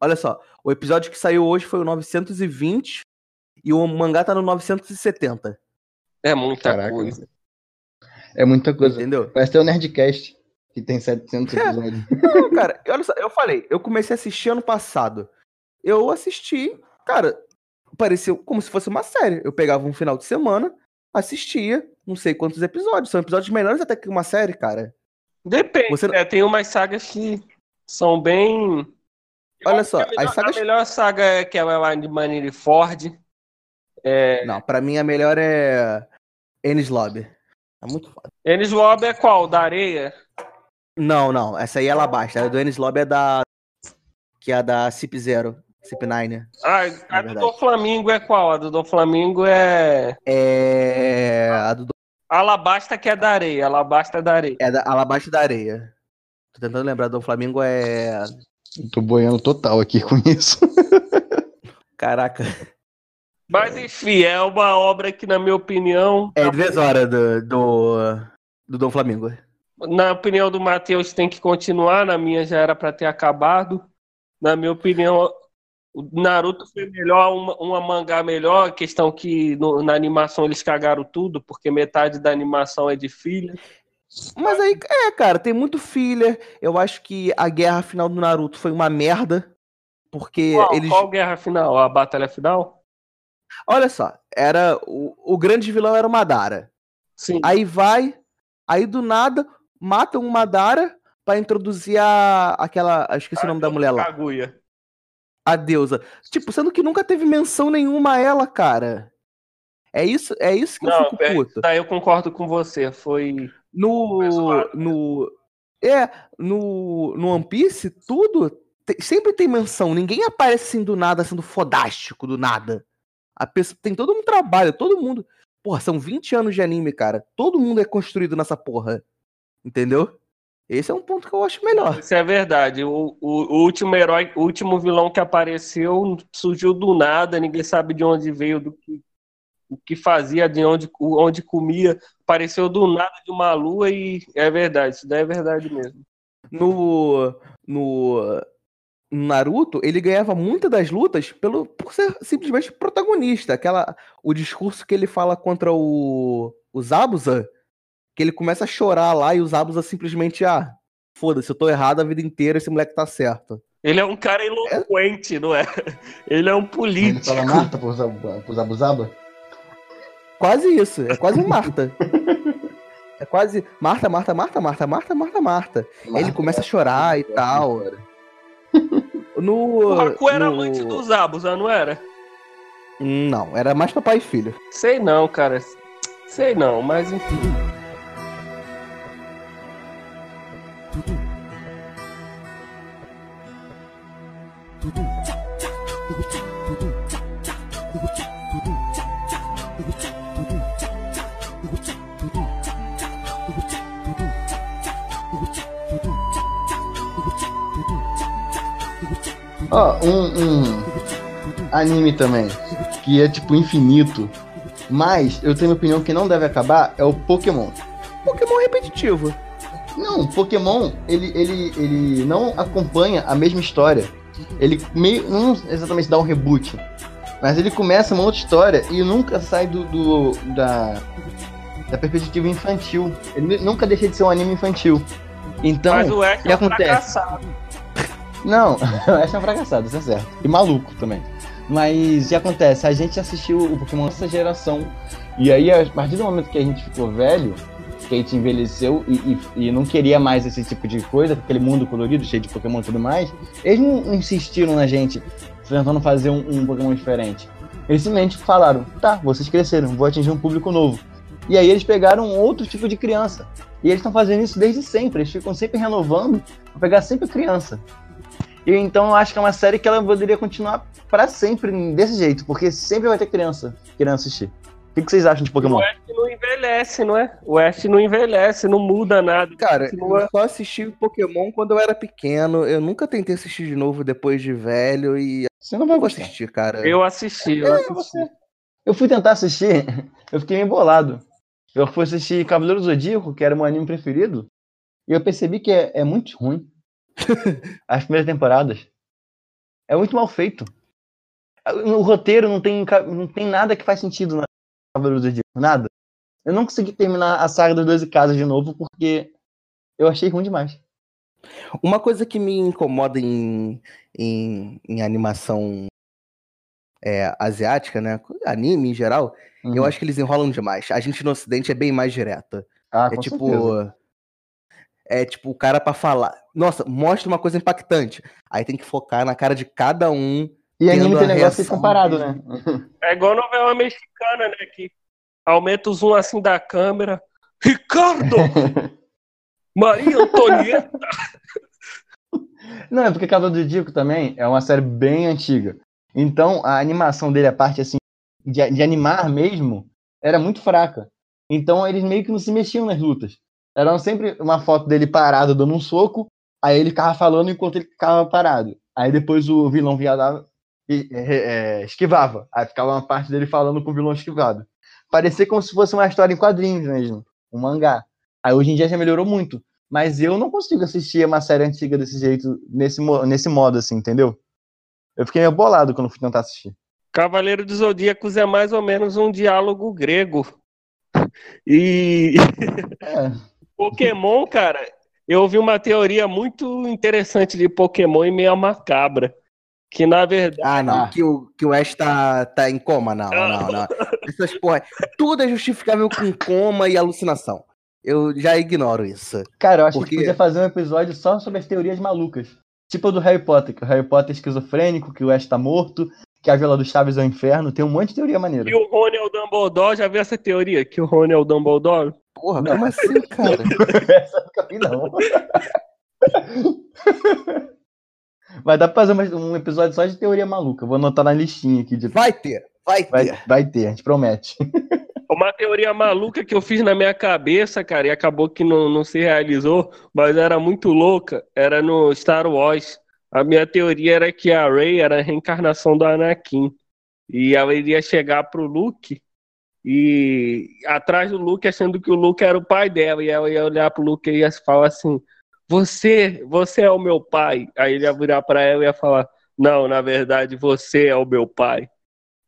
Olha só, o episódio que saiu hoje foi o 920 e o mangá tá no 970, É muita Caraca. coisa. É muita coisa. entendeu? Parece ter o Nerdcast, que tem 700 episódios. Não, cara, olha só, eu falei, eu comecei a assistir ano passado. Eu assisti, cara, pareceu como se fosse uma série. Eu pegava um final de semana, assistia, não sei quantos episódios. São episódios melhores até que uma série, cara. Depende, Você- né? Tem umas sagas que são bem. Olha só, que a melhor, as sagas- a melhor saga é que é a de Marineford. É... Não, pra mim a melhor é Ennis Lobby. É muito foda. Enes Lobby é qual? Da areia? Não, não, essa aí é Alabasta. A do Ennis Lobby é da. Que é a da Cip Zero, Cip Nine. Ah, a É do verdade. Dom Flamingo é qual? A do Dom Flamingo é. É. A do Alabasta que é da areia. Alabasta é da areia. É da Alabasta da Areia. Tô tentando lembrar do Flamengo é. Tô boiando total aqui com isso. Caraca. Mas enfim, é uma obra que, na minha opinião, É duas horas do, do, do Dom Flamengo. na opinião do Matheus, tem que continuar. Na minha já era pra ter acabado. Na minha opinião, o Naruto foi melhor, uma, uma mangá melhor. A questão que no- na animação eles cagaram tudo, porque metade da animação é de filha. Mas aí, é, cara, tem muito filler. Eu acho que a guerra final do Naruto foi uma merda. Porque Qual, eles. qual guerra final? A batalha final? Olha só, era. O, o grande vilão era o Madara. Sim. Aí vai, aí do nada, matam o Madara pra introduzir a. aquela. eu Esqueci o nome da mulher lá. Kaguya. A deusa. Tipo, sendo que nunca teve menção nenhuma a ela, cara. É isso, é isso que eu Não, fico é, puto. daí eu concordo com você. Foi. No. zoado, No. É, no, no One Piece, tudo. te- sempre tem menção. Ninguém aparece assim do nada, sendo fodástico do nada. A pessoa, tem todo um trabalho, todo mundo. Porra, são 20 anos de anime, cara. Todo mundo é construído nessa porra. Entendeu? Esse é um ponto que eu acho melhor. Isso é verdade. O, o- o último herói, o último vilão que apareceu surgiu do nada, ninguém sabe de onde veio, do que, o que fazia, de onde, onde comia. Apareceu do nada de uma lua e é verdade, isso daí é verdade mesmo. No. No. Naruto, ele ganhava muitas das lutas pelo, por ser simplesmente protagonista. Aquela, o discurso que ele fala contra o, o Zabuza, que ele começa a chorar lá e o Zabuza simplesmente, ah, foda-se, eu tô errado a vida inteira, esse moleque tá certo. Ele é um cara eloquente, não é? Ele é um Ele político. fala Marta pro Zab- pro Zabuzaba? Quase isso, é quase um Marta. É quase Marta, Marta, Marta, Marta, Marta, Marta, Marta. Ele começa a chorar e tal. No. O Haku era no- amante dos Abusa, não era? Não, era mais papai e filho. Sei não, cara. Sei não, mas enfim. Ó, um, um anime também, que é tipo infinito, mas eu tenho uma opinião que não deve acabar, é o Pokémon. Pokémon repetitivo. Não, Pokémon, ele, ele, ele não acompanha a mesma história. Ele meio. não exatamente dá um reboot. Mas ele começa uma outra história e nunca sai do, do da, da perspectiva infantil. Ele nunca deixa de ser um anime infantil. Então, Mas o Ash que é um acontece? fracassado. Não, essa é um fracassado, isso é certo. E maluco também. Mas que acontece? A gente assistiu o Pokémon nessa geração. E aí, a partir do momento que a gente ficou velho, que a gente envelheceu e, e- e não queria mais esse tipo de coisa, aquele mundo colorido, cheio de Pokémon e tudo mais, eles não insistiram na gente tentando fazer um, um Pokémon diferente. Eles simplesmente falaram, tá, vocês cresceram, vou atingir um público novo. E aí eles pegaram outro tipo de criança. E eles estão fazendo isso desde sempre, eles ficam sempre renovando pra pegar sempre criança. E então eu acho que é uma série que ela poderia continuar pra sempre desse jeito, porque sempre vai ter criança querendo assistir. O que vocês acham de Pokémon? O Ash não envelhece, não é? O Ash não envelhece, não muda nada. Cara, Continua- eu só assisti Pokémon quando eu era pequeno. Eu nunca tentei assistir de novo depois de velho e Você não vai gostar. assistir, cara. Eu assisti, eu assisti. Eu fui tentar assistir, eu fiquei embolado. Eu fui assistir Cavaleiro do Zodíaco, que era meu anime preferido, e eu percebi que é, é muito ruim. As primeiras temporadas. É muito mal feito. O roteiro não tem, não tem nada que faz sentido na Cavaleiro do Zodíaco, nada. Eu não consegui terminar a saga das 12 casas de novo porque eu achei ruim demais. Uma coisa que me incomoda em, em, em animação é, asiática, né? Anime em geral, eu acho que eles enrolam demais. A gente no ocidente é bem mais direta. Ah, É tipo. certeza. É tipo o cara pra falar. Nossa, mostra uma coisa impactante. Aí tem que focar na cara de cada um. E anime tem negócio de reação comparado, né? É igual novela mexicana, né? Que aumenta o zoom assim da câmera. Ricardo! Maria Antonieta! Não, é porque Cavaleiro do Zodíaco também é uma série bem antiga. Então, a animação dele, a parte assim, de, de animar mesmo, era muito fraca. Então, eles meio que não se mexiam nas lutas. Era sempre uma foto dele parado dando um soco, aí ele ficava falando enquanto ele ficava parado. Aí depois o vilão viadava e é, é, esquivava. Aí ficava uma parte dele falando com o vilão esquivado. Parecia como se fosse uma história em quadrinhos mesmo, um mangá. Aí hoje em dia já melhorou muito. Mas eu não consigo assistir uma série antiga desse jeito, nesse, nesse modo, assim, entendeu? Eu fiquei meio bolado quando fui tentar assistir. Cavaleiro dos Zodíacos é mais ou menos um diálogo grego. E É, Pokémon, cara, eu ouvi uma teoria muito interessante de Pokémon e meio macabra. Que na verdade. Ah, não. Ah. Que, o, que o Ash tá, tá em coma. Não, não, não. Essas porra. Tudo é justificável com coma e alucinação. Eu já ignoro isso. cara, eu acho Porque- que podia fazer um episódio só sobre as teorias malucas. Tipo do Harry Potter, que o Harry Potter é esquizofrênico, que o Ash tá morto, que a Vila do Chaves é o inferno. Tem um monte de teoria maneira. Que o Rony é o Dumbledore, já viu essa teoria? Que o Rony é o Dumbledore? Porra, como assim, cara? Essa eu nunca vi, não. Mas dá pra fazer mais um episódio só de teoria maluca. Vou anotar na listinha aqui. De... Vai ter, vai ter. Vai, vai ter, a gente promete. Uma teoria maluca que eu fiz na minha cabeça, cara, e acabou que não, não se realizou, mas era muito louca. Era no Star Wars. A minha teoria era que a Rey era a reencarnação do Anakin. E ela iria chegar pro Luke e atrás do Luke, achando que o Luke era o pai dela. E ela ia olhar pro Luke e ia falar assim: Você, você é o meu pai. Aí ele ia virar pra ela e ia falar: Não, na verdade, você é o meu pai.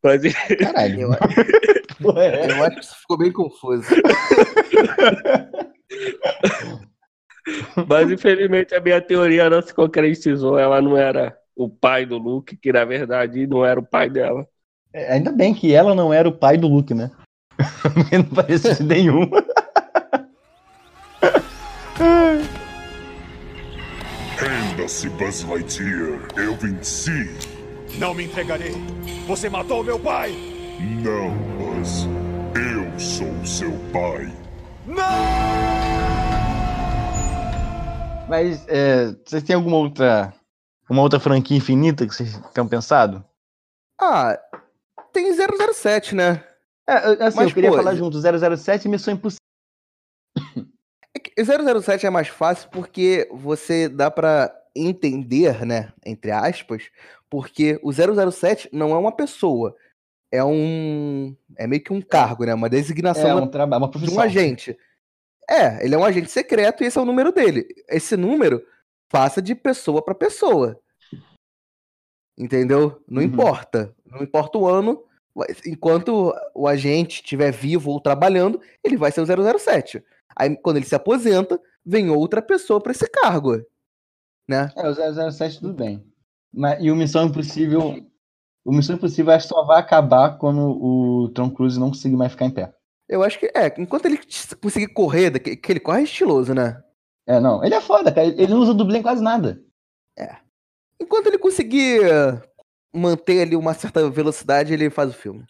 Mas Caralho. Eu, Porra, é. eu acho que isso ficou bem confuso. Mas infelizmente a minha teoria não se concretizou. Ela não era o pai do Luke, que na verdade não era o pai dela. É, Ainda bem que ela não era o pai do Luke, né? não parecia de nenhum. Renda-se, Buzz Lightyear. Eu venci. Não me entregarei. Você matou meu pai! Não, Buzz. Eu sou seu pai. Mas é, vocês têm alguma outra. Uma outra franquia infinita que vocês tenham pensado? Ah, tem 007, né? É, assim, Mas, eu queria pô, falar junto 007 e Missão Impossível. É que 007 é mais fácil porque você dá pra entender, né, entre aspas, porque o 007 não é uma pessoa, é um é meio que um cargo, né, uma designação É da- um trabalho, uma de um profissão. agente. É, ele é um agente secreto e esse é o número dele. Esse número faça de pessoa para pessoa. Entendeu? Não Uhum. importa. Não importa o ano. Enquanto o agente estiver vivo ou trabalhando, ele vai ser o 007. Aí, quando ele se aposenta, vem outra pessoa para esse cargo. Né? É, o 007 tudo bem. Mas, e o Missão Impossível. O Missão Impossível acho que só vai acabar quando o Tom Cruise não conseguir mais ficar em pé. Eu acho que é. Enquanto ele conseguir correr, daque- que ele corre estiloso, né? É, não. Ele é foda, cara. Ele não usa dublê em quase nada. Enquanto ele conseguir eh, manter ali uma certa velocidade, ele faz o filme.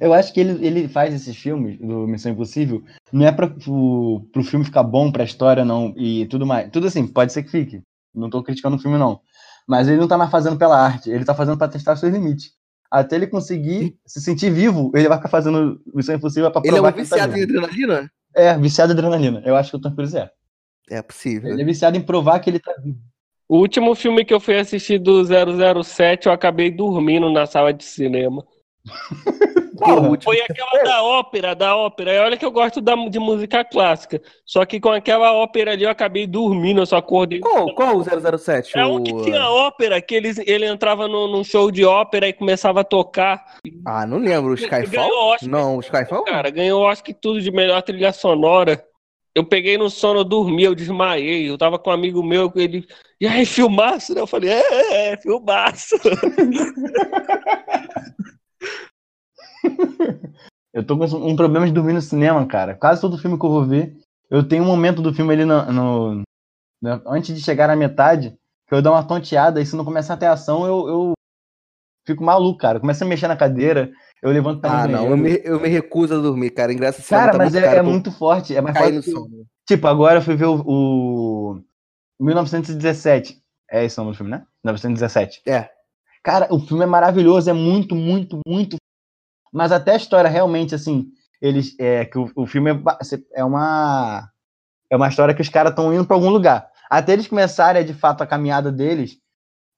Eu acho que ele, ele faz esses filmes do Missão Impossível, não é pra, pro, pro filme ficar bom, pra história, não, e tudo mais. Tudo assim, pode ser que fique. Não tô criticando o filme, não. Mas ele não tá mais fazendo pela arte, ele tá fazendo pra testar seus limites. Até ele conseguir se sentir vivo, ele vai ficar fazendo Missão Impossível pra Ele é provar um que ele tá viciado em vivo. adrenalina? É, viciado em adrenalina. Eu acho que o Tom Cruise é. É possível. Ele é viciado em provar que ele tá vivo. O último filme que eu fui assistir do 007, eu acabei dormindo na sala de cinema. O Porra. último? Foi aquela da ópera, da ópera. E olha que eu gosto da, de música clássica. Só que com aquela ópera ali eu acabei dormindo, eu só acordei. Qual, qual o 007? É um que tinha ópera, que ele, ele entrava no- num show de ópera e começava a tocar. Ah, não lembro. O Ganhou Skyfall? Oscar. Não, o Skyfall? Cara, ganhou acho que tudo de melhor trilha sonora. Eu peguei no sono, eu dormi, eu desmaiei. Eu tava com um amigo meu, ele. E aí, filmaço, né? Eu falei, é, é, é filmaço. Eu tô com um problema de dormir no cinema, cara. Quase todo filme que eu vou ver, eu tenho um momento do filme ali no, no- no- antes de chegar à metade, que eu dou uma tonteada e se não começar a ter ação, eu, eu fico maluco, cara. Começa a mexer na cadeira, eu levanto pra Ah, não. Eu me, eu me recuso a dormir, cara. De cinema Cara, tá mas muito é, caro é muito forte. É mais forte que... Tipo, agora eu fui ver o, o 1917. É esse o nome do filme, né? 1917. É. Cara, o filme é maravilhoso, é muito, muito, muito. Mas até a história realmente, assim, eles. É, que o, o filme é, é uma. É uma história que os caras estão indo pra algum lugar. Até eles começarem, de fato, a caminhada deles,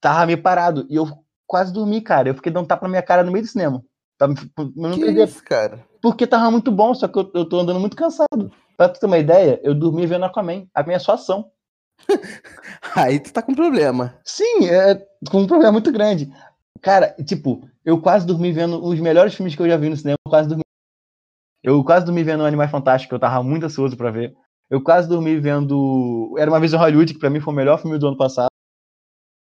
tava meio parado. E eu quase dormi, cara. Eu fiquei dando tapa na minha cara no meio do cinema. Pra não Que perder. isso, cara? Porque tava muito bom, só que eu, eu tô andando muito cansado. Pra tu ter uma ideia, eu dormi vendo Aquaman. A minha só ação. Aí tu tá com problema. Sim, é com um problema muito grande. Cara, tipo, eu quase dormi vendo os melhores filmes que eu já vi no cinema. Eu quase dormi. Eu quase dormi vendo Animais Fantásticos, que eu tava muito ansioso pra ver. Eu quase dormi vendo. Era uma vez em Hollywood, que pra mim foi o melhor filme do ano passado.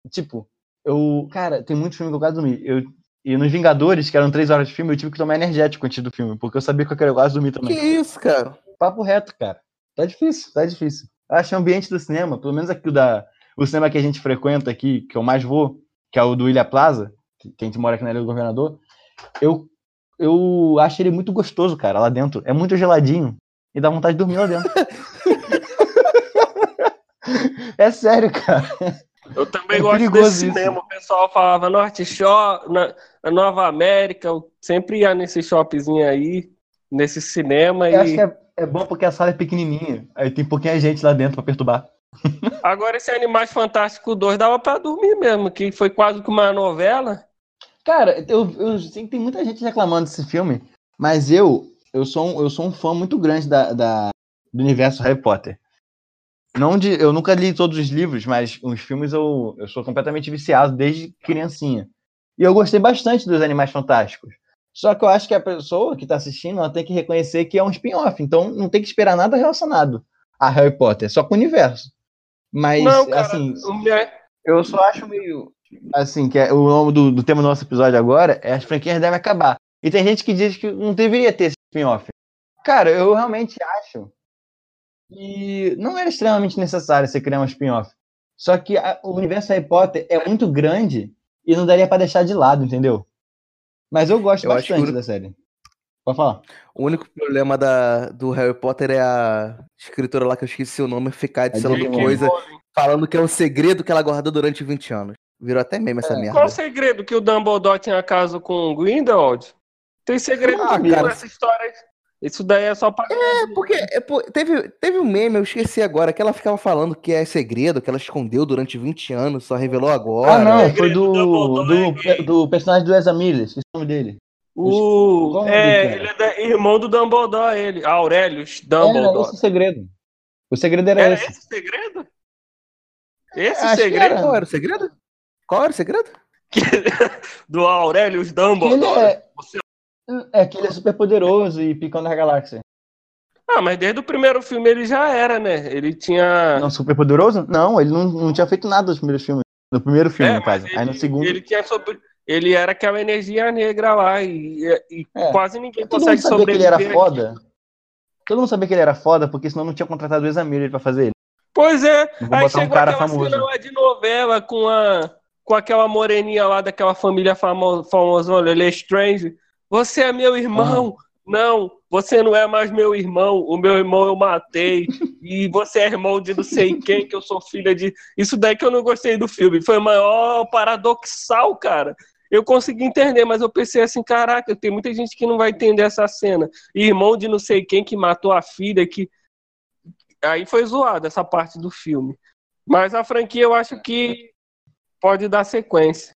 Tipo, eu. Cara, tem muitos filmes que eu quase dormi. Eu... E nos Vingadores, que eram três horas de filme, eu tive que tomar energético antes do filme, porque eu sabia que eu queria quase dormir Que também. isso, cara? Papo reto, cara. Tá difícil, tá difícil. Eu acho que o ambiente do cinema, pelo menos aqui o da. O cinema que a gente frequenta aqui, que eu mais vou, que é o do Ilha Plaza, que que a gente mora aqui na Ilha do Governador, eu, eu acho ele muito gostoso, cara, lá dentro. É muito geladinho. E dá vontade de dormir lá dentro. é sério, cara. Eu também É gosto desse isso. cinema. O pessoal falava Norte Shop, na, na Nova América. Eu sempre ia nesse shoppingzinho aí, nesse cinema. Eu acho E que é, é bom porque a sala é pequenininha. Aí tem pouquinha gente lá dentro pra perturbar. Agora esse Animais Fantásticos 2 dava pra dormir mesmo, que foi quase que uma novela. Cara, eu, eu sei que tem muita gente reclamando desse filme, mas eu eu sou um, eu sou um fã muito grande da, da- do universo Harry Potter. Não de, eu nunca li todos os livros, mas os filmes eu, eu sou completamente viciado desde criancinha. E eu gostei bastante dos Animais Fantásticos. Só que eu acho que a pessoa que está assistindo ela tem que reconhecer que é um spin-off, então não tem que esperar nada relacionado a Harry Potter, só com o universo. Mas, Não, cara, assim, minha- eu só acho meio. Assim, que é, o nome do, do tema do nosso episódio agora é As franquias devem acabar. E tem gente que diz que não deveria ter esse spin-off. Cara, eu realmente acho que não era extremamente necessário você criar um spin-off. Só que a- o universo Harry Potter é muito grande e não daria pra deixar de lado, entendeu? Mas eu gosto Eu acho que bastante o- da série. Pode falar. O único problema da, do Harry Potter é a escritora lá que eu esqueci o nome ficar A dizendo J.K. coisa, Rowling. falando que é um segredo que ela guardou durante 20 anos. Virou até meme essa É. merda. Qual o segredo que o Dumbledore tinha caso com o Grindelwald? Tem segredo Ah, cara. nessa história. Isso daí é só pra. É porque é, pô, teve, teve um meme, eu esqueci agora, que ela ficava falando que é segredo, que ela escondeu durante 20 anos, só revelou agora. ah, não, segredo foi do do, é do, do personagem do Ezra Miller, esqueci o nome dele. O. É, ele é irmão do Dumbledore, ele. Aurelius Era Dumbledore. esse o segredo. O segredo era, Era esse. esse o segredo? Esse Acho que segredo era. Qual era o segredo? Qual era o segredo? do Aurelius Que ele Dumbledore. é, Você- é que ele é super poderoso e picão da galáxia. Ah, mas desde o primeiro filme ele já era, né? Ele tinha. Não, super poderoso? Não, ele não, não tinha feito nada nos primeiros filmes. No primeiro filme, É, no caso. mas Aí no ele- segundo. Ele tinha sobre. Ele era aquela energia negra lá e, e É. quase ninguém Todo mundo consegue sabia que ele era sobreviver. foda. Todo mundo sabia que ele era foda, porque senão não tinha contratado o Examir pra fazer ele. Pois é, aí botar um chegou cara aquela famoso. cena lá de novela com a com aquela moreninha lá daquela família famo, famosona, Lestrange. Você é meu irmão. Não, você não é mais meu irmão. O meu irmão eu matei. e você é irmão de não sei quem, que eu sou filha de. Isso daí que eu não gostei do filme. Foi o maior paradoxal, cara. Eu consegui entender, mas eu pensei assim, caraca, tem muita gente que não vai entender essa cena. Irmão de não sei quem que matou a filha, que aí foi zoado essa parte do filme. Mas a franquia eu acho que pode dar sequência.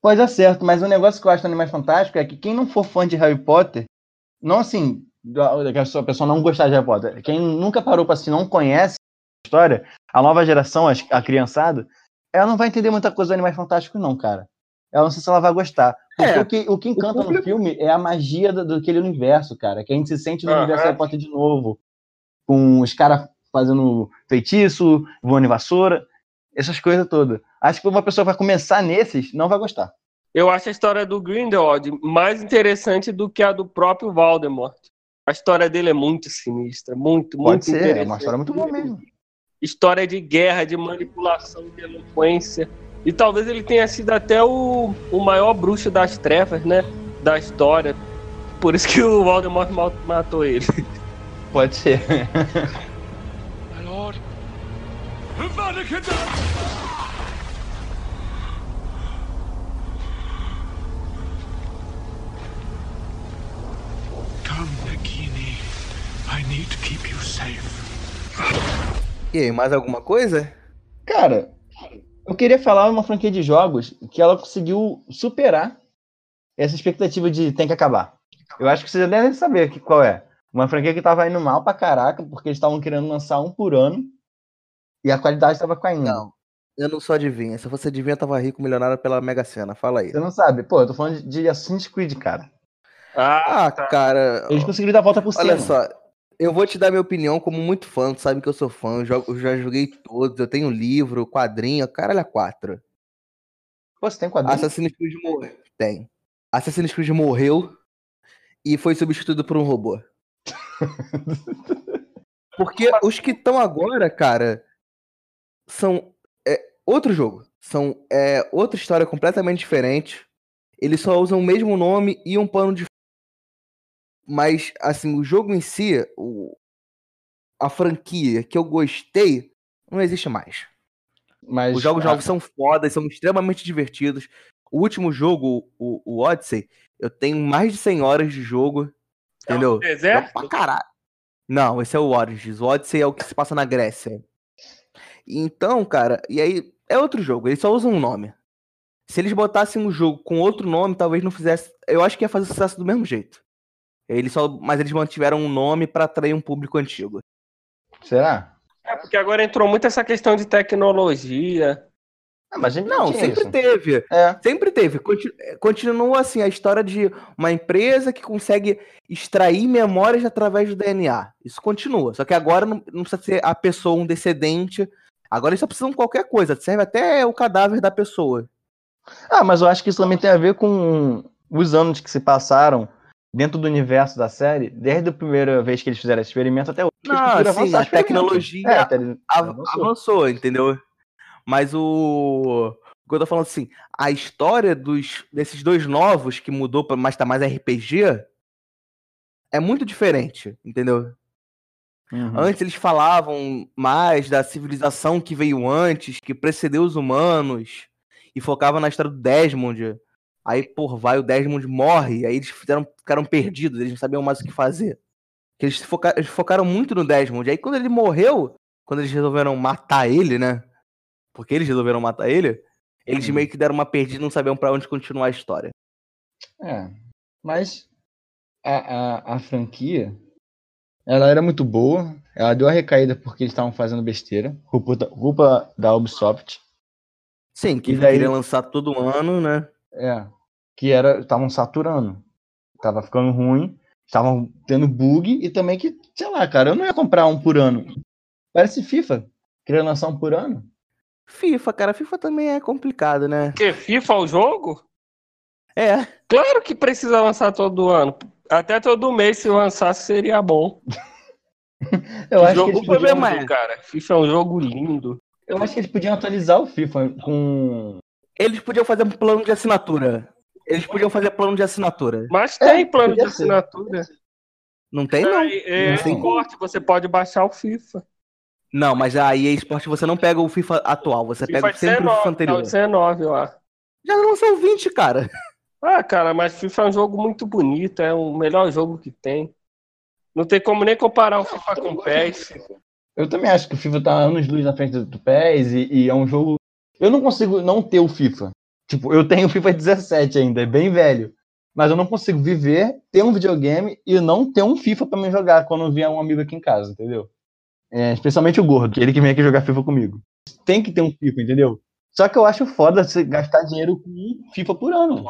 Pode dar certo, mas o negócio que eu acho do Animais Fantásticos é que quem não for fã de Harry Potter, não assim, que a pessoa- não gostar de Harry Potter, quem nunca parou pra assistir, não conhece a história, a nova geração, a criançada, ela não vai entender muita coisa do Animais Fantásticos, não, cara. Ela não sei se ela vai gostar. Porque É, o, que, o que encanta público- no filme é a magia do, daquele universo, cara. Que a gente se sente no universo Harry Potter de novo. Com os caras fazendo feitiço, voando em vassoura, essas coisas todas. Acho que uma pessoa vai começar nesses, não vai gostar. Eu acho a história do Grindelwald mais interessante do que a do próprio Voldemort. A história dele é muito sinistra, muito, Pode muito ser, é interessante. uma história muito boa mesmo. História de guerra, de manipulação, de eloquência. E talvez ele tenha sido até o, o maior bruxo das trevas, né? Da história. Por isso que o Voldemort ma- matou ele. Pode ser. E aí, mais alguma coisa? Cara, eu queria falar uma franquia de jogos que ela conseguiu superar essa expectativa de tem que acabar. Eu acho que vocês já devem saber que- qual é. Uma franquia que tava indo mal pra caraca, porque eles estavam querendo lançar um por ano e a qualidade tava caindo. Não. Eu não sou adivinha. Se fosse adivinha, eu tava rico, milionário pela Mega Sena. Fala aí. Você não sabe? Pô, eu tô falando de, de Assassin's Creed, cara. Ah, Ah, cara. Eles conseguiram dar a volta por cima. Olha só. Eu vou te dar minha opinião como muito fã. Tu sabe que eu sou fã. Eu, jogo- eu já joguei todos. Eu tenho livro, quadrinho, caralho, a quatro. Pô, você tem quadrinho? Assassin's Creed morreu. Tem. Assassin's Creed morreu e foi substituído por um robô. Porque os que estão agora, cara, são é, outro jogo. São é, outra história completamente diferente. Eles só usam o mesmo nome e um pano de. Mas, assim, o jogo em si, o- a franquia que eu gostei, não existe mais. Mas Os jogos ah, novos são fodas, são extremamente divertidos. O último jogo, o, o Odyssey, eu tenho mais de 100 horas de jogo. Entendeu? o deserto? Pra caralho. Não, esse é o Origins. O Odyssey é o que se passa na Grécia. Então, cara, e aí é outro jogo, eles só usam um nome. Se eles botassem um jogo com outro nome, talvez não fizesse. Eu acho que ia fazer sucesso do mesmo jeito. Eles só, mas eles mantiveram um nome pra atrair um público antigo. Será? É, porque agora entrou muito essa questão de tecnologia. Ah, mas a gente Não, sempre isso. teve. É. Sempre teve. Conti- Continua assim a história de uma empresa que consegue extrair memórias através do DNA. Isso continua. Só que agora não, não precisa ser a pessoa um descendente. Agora eles só precisam de qualquer coisa. Serve até o cadáver da pessoa. Ah, mas eu acho que isso também tem a ver com os anos que se passaram dentro do universo da série, desde a primeira vez que eles fizeram esse experimento até hoje. Eles Não, conseguiram sim, a tecnologia É, eles- avançou. avançou, entendeu? Mas o. O que eu tô falando assim, a história dos, desses dois novos que mudou pra mais tá mais RPG é muito diferente, entendeu? Uhum. Antes eles falavam mais da civilização que veio antes, que precedeu os humanos, e focava na história do Desmond. Aí, por vai, o Desmond morre, aí eles fizeram, ficaram perdidos, eles não sabiam mais o que fazer. Que Eles, foca- eles focaram muito no Desmond. Aí quando ele morreu, quando eles resolveram matar ele, né? Porque eles resolveram matar ele, eles Uhum. meio que deram uma perdida e não sabiam pra onde continuar a história. É. Mas a, a, a franquia, ela era muito boa. Ela deu a recaída porque eles estavam fazendo besteira. Culpa, da- culpa da Ubisoft. Sim, que E daí- queria lançar todo ano, né? É. Que era. Estavam saturando. Tava ficando ruim. Estavam tendo bug e também que, sei lá, cara, eu não ia comprar um por ano. Parece FIFA. Queria lançar um por ano. FIFA, cara, FIFA também é complicado, né? Porque FIFA é o jogo? É, Claro que precisa lançar todo ano. Até todo mês, se lançasse, seria bom. Eu acho, que jogo o problema podiam, é- cara. FIFA é um jogo lindo. eu acho que eles podiam atualizar o FIFA com. eles podiam fazer um plano de assinatura. Eles podiam fazer plano de assinatura. Mas É, tem plano de ser. assinatura. Não tem, não. É, é Não tem. esporte, você pode baixar o FIFA. Não, mas a EA Sport você não pega o FIFA atual, você FIFA pega sempre o FIFA 19, tá anterior. 19 lá. Já lançou o 20, cara. Ah, cara, mas FIFA é um jogo muito bonito, é o melhor jogo que tem. Não tem como nem comparar o FIFA com o PES. Eu também acho que o FIFA tá anos luz na frente do, do PES e, e é um jogo. Eu não consigo não ter o FIFA. Tipo, eu tenho o FIFA 17 ainda, é bem velho. Mas eu não consigo viver, ter um videogame e não ter um FIFA pra me jogar quando vier um amigo aqui em casa, entendeu? É, especialmente o gordo, que ele que vem aqui jogar FIFA comigo. Tem que ter um FIFA, entendeu? Só que eu acho foda você gastar dinheiro com um FIFA por ano.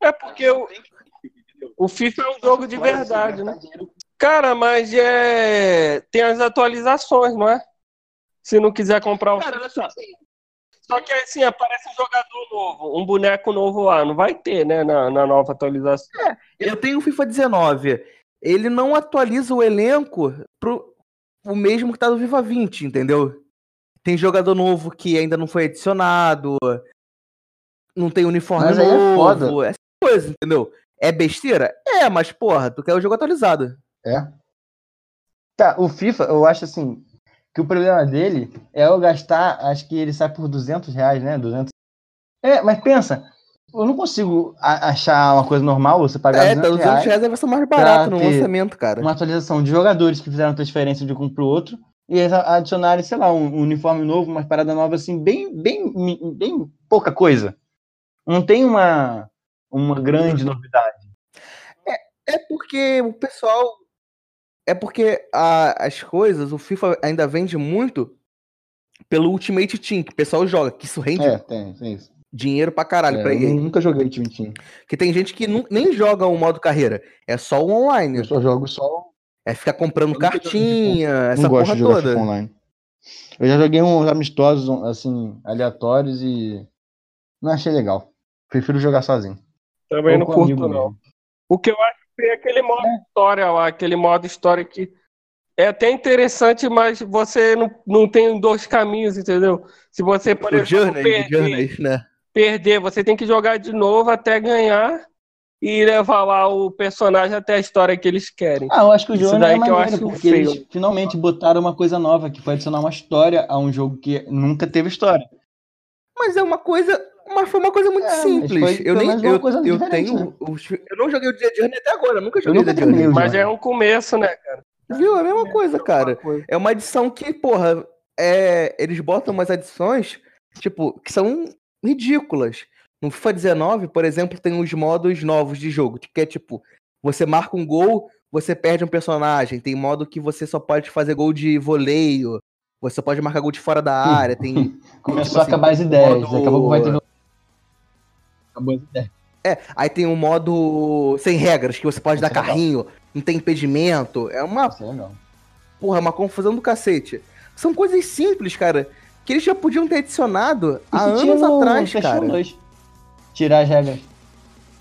É porque o, o FIFA é um jogo de verdade, né? Cara, mas é. Tem as atualizações, não é? Se não quiser comprar o Cara, olha só. Só que assim, aparece um jogador novo, um boneco novo lá. Não vai ter, né, na, na nova atualização. Eu tenho o FIFA 19. Ele não atualiza o elenco pro o mesmo que tá do FIFA 20, entendeu? Tem jogador novo que ainda não foi adicionado. Não tem uniforme Mas aí é novo. foda. Essas coisas, entendeu? É besteira? É, mas porra, tu quer o jogo atualizado. É. Tá, o FIFA, eu acho assim, que o problema dele é eu gastar, acho que ele sai por 200 reais, né? 200. É, mas pensa, eu não consigo achar uma coisa normal você pagar é, tá 200 200 reais, reais é a versão mais barata no lançamento, cara. uma atualização de jogadores que fizeram transferência de um pro outro e eles adicionarem, sei lá, um, uniforme novo, uma parada nova assim, bem, bem, bem pouca coisa. Não tem uma, uma grande novidade. É porque o pessoal. É porque a- as coisas, o FIFA ainda vende muito pelo Ultimate Team, que o pessoal joga, que isso rende É, tem, tem isso. dinheiro pra caralho É, pra eu nunca joguei time team. Porque tem gente que nem joga o modo carreira, é só o online. Eu só jogo só É ficar comprando cartinha, essa não gosto porra de jogar toda. Online. Eu já joguei uns amistosos, assim, aleatórios e não achei legal. Prefiro jogar sozinho. Também Ou não com curto, não. O que eu acho é aquele modo história lá, aquele modo história que é até interessante, mas você não, não tem dois caminhos, entendeu? Se você, por O exemplo, Journey, perder, Journey, né? perder, você tem que jogar de novo até ganhar e levar lá o personagem até a história que eles querem. Ah, eu acho que o daí é que eu maneiro, acho porque feio. eles finalmente botaram uma coisa nova, que foi adicionar uma história a um jogo que nunca teve história. Mas é uma coisa. Mas foi uma coisa muito É, simples. foi eu nem. Eu, coisa eu tenho. né? os- eu não joguei o The Journey até agora, nunca joguei nunca The Journey. o Mas é um começo, né, cara? Viu? É a mesma coisa, cara. É uma adição que, porra, é, eles botam umas adições, tipo, que são ridículas. No FIFA 19, por exemplo, tem os modos novos de jogo, que é tipo, você marca um gol, você perde um personagem. Tem modo que você só pode fazer gol de voleio, você só pode marcar gol de fora da área. Tem, Começou tipo a assim, acabar as ideias. modo- Daqui a pouco vai ter. Acabou as ideias. é, aí tem um modo sem regras, que você pode dar Isso é legal. carrinho, não tem impedimento. É uma Isso é legal. Porra, é uma confusão do cacete. São coisas simples, cara, que eles já podiam ter adicionado há Isso tinha anos no atrás, cara. 2. Tirar as regras.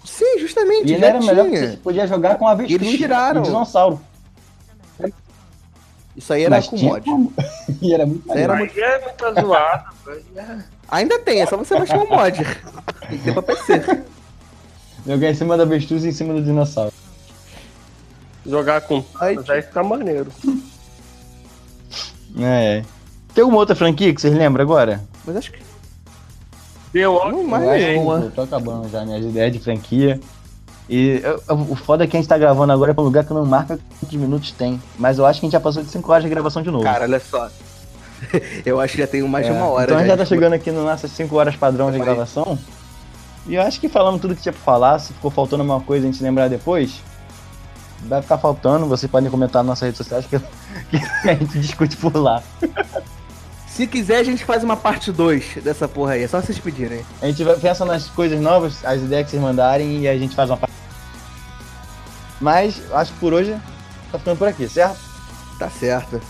Sim, justamente, E ele era melhor porque tinha. você podia jogar com avestruz eles tiraram. e dinossauro. Isso aí era Mas com mod. como. E era muito era muito... É muita zoada. velho. Ainda tem, é só você baixar o mod. Tem que ter pra PC. Jogar em cima da avestruz e em cima do dinossauro. Jogar com Aí, Mas fica maneiro. É. Tem alguma outra franquia que vocês lembram agora? Mas acho que Deu não ótimo. nenhuma. eu tô acabando já minhas ideias de franquia. E eu- eu- o foda é que a gente tá gravando agora é pra um lugar que não marca quantos minutos tem. Mas eu acho que a gente já passou de 5 horas de gravação de novo. Cara, olha só. Eu acho que já tem mais É, de uma hora. Então a gente já tá chegando aqui nas nossas 5 horas padrão de gravação. E eu acho que falamos tudo que tinha pra falar. Se ficou faltando alguma coisa a gente lembrar depois, vai ficar faltando. Vocês podem comentar nas nossas redes sociais que, que a gente discute por lá. Se quiser, a gente faz uma parte 2 dessa porra aí. É só vocês pedirem. A gente vai pensa nas coisas novas, as ideias que vocês mandarem e a gente faz uma parte. Mas acho que por hoje tá ficando por aqui, certo? Tá certo.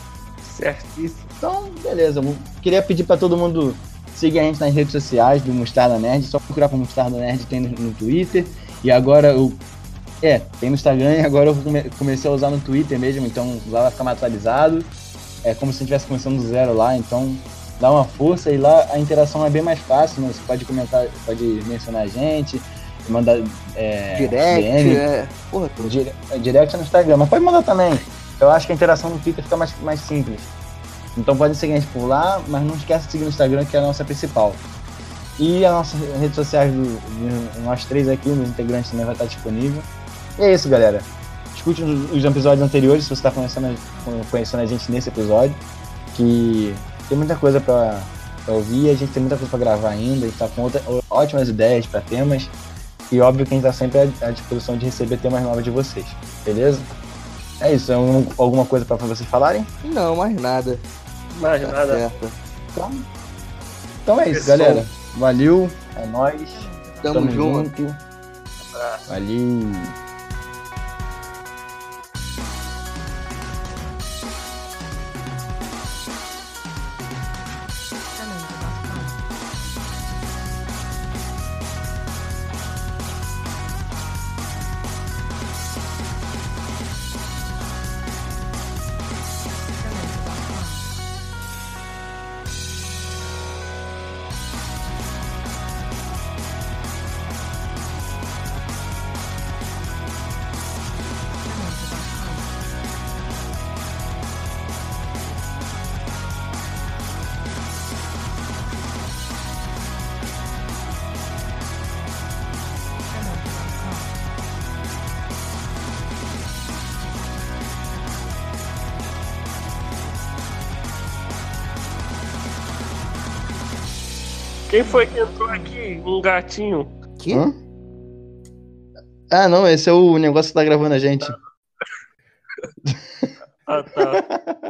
Certíssimo. Então, beleza. Eu queria pedir pra todo mundo seguir a gente nas redes sociais do Mostarda Nerd. Só procurar por Mostarda Nerd, tem no, no Twitter. E agora eu. É, tem no Instagram e agora eu come- comecei a usar no Twitter mesmo, então lá vai ficar mais atualizado. É como se estivesse começando do zero lá, então dá uma força e lá a interação é bem mais fácil, né? Você pode comentar, pode mencionar a gente, mandar é, Direct, DM, é. Porra. Dire- Direct no Instagram, mas pode mandar também. Eu acho que a interação no Twitter fica mais, mais simples. Então pode seguir a gente por lá, mas não esquece de seguir no Instagram, que é a nossa principal. E as nossas redes sociais do, nós três aqui, os integrantes também vai estar disponível. E é isso, galera. Escute os, os episódios anteriores se você está conhecendo, a- conhecendo a gente nesse episódio. Que tem muita coisa pra, pra ouvir, a gente tem muita coisa pra gravar ainda, a gente tá com outra- ótimas ideias pra temas. E óbvio que a gente tá sempre à à disposição de receber temas novos de vocês, beleza? É isso, é um- alguma coisa pra vocês falarem? Não, mais nada. Mais Tá nada. certo. Então, então é isso, Pessoal. galera. Valeu, é nóis. Tamo, junto. Valeu. Quem foi que entrou aqui? Um gatinho. Que? Hã? Ah, não, esse é o negócio que tá gravando a gente. Ah, tá.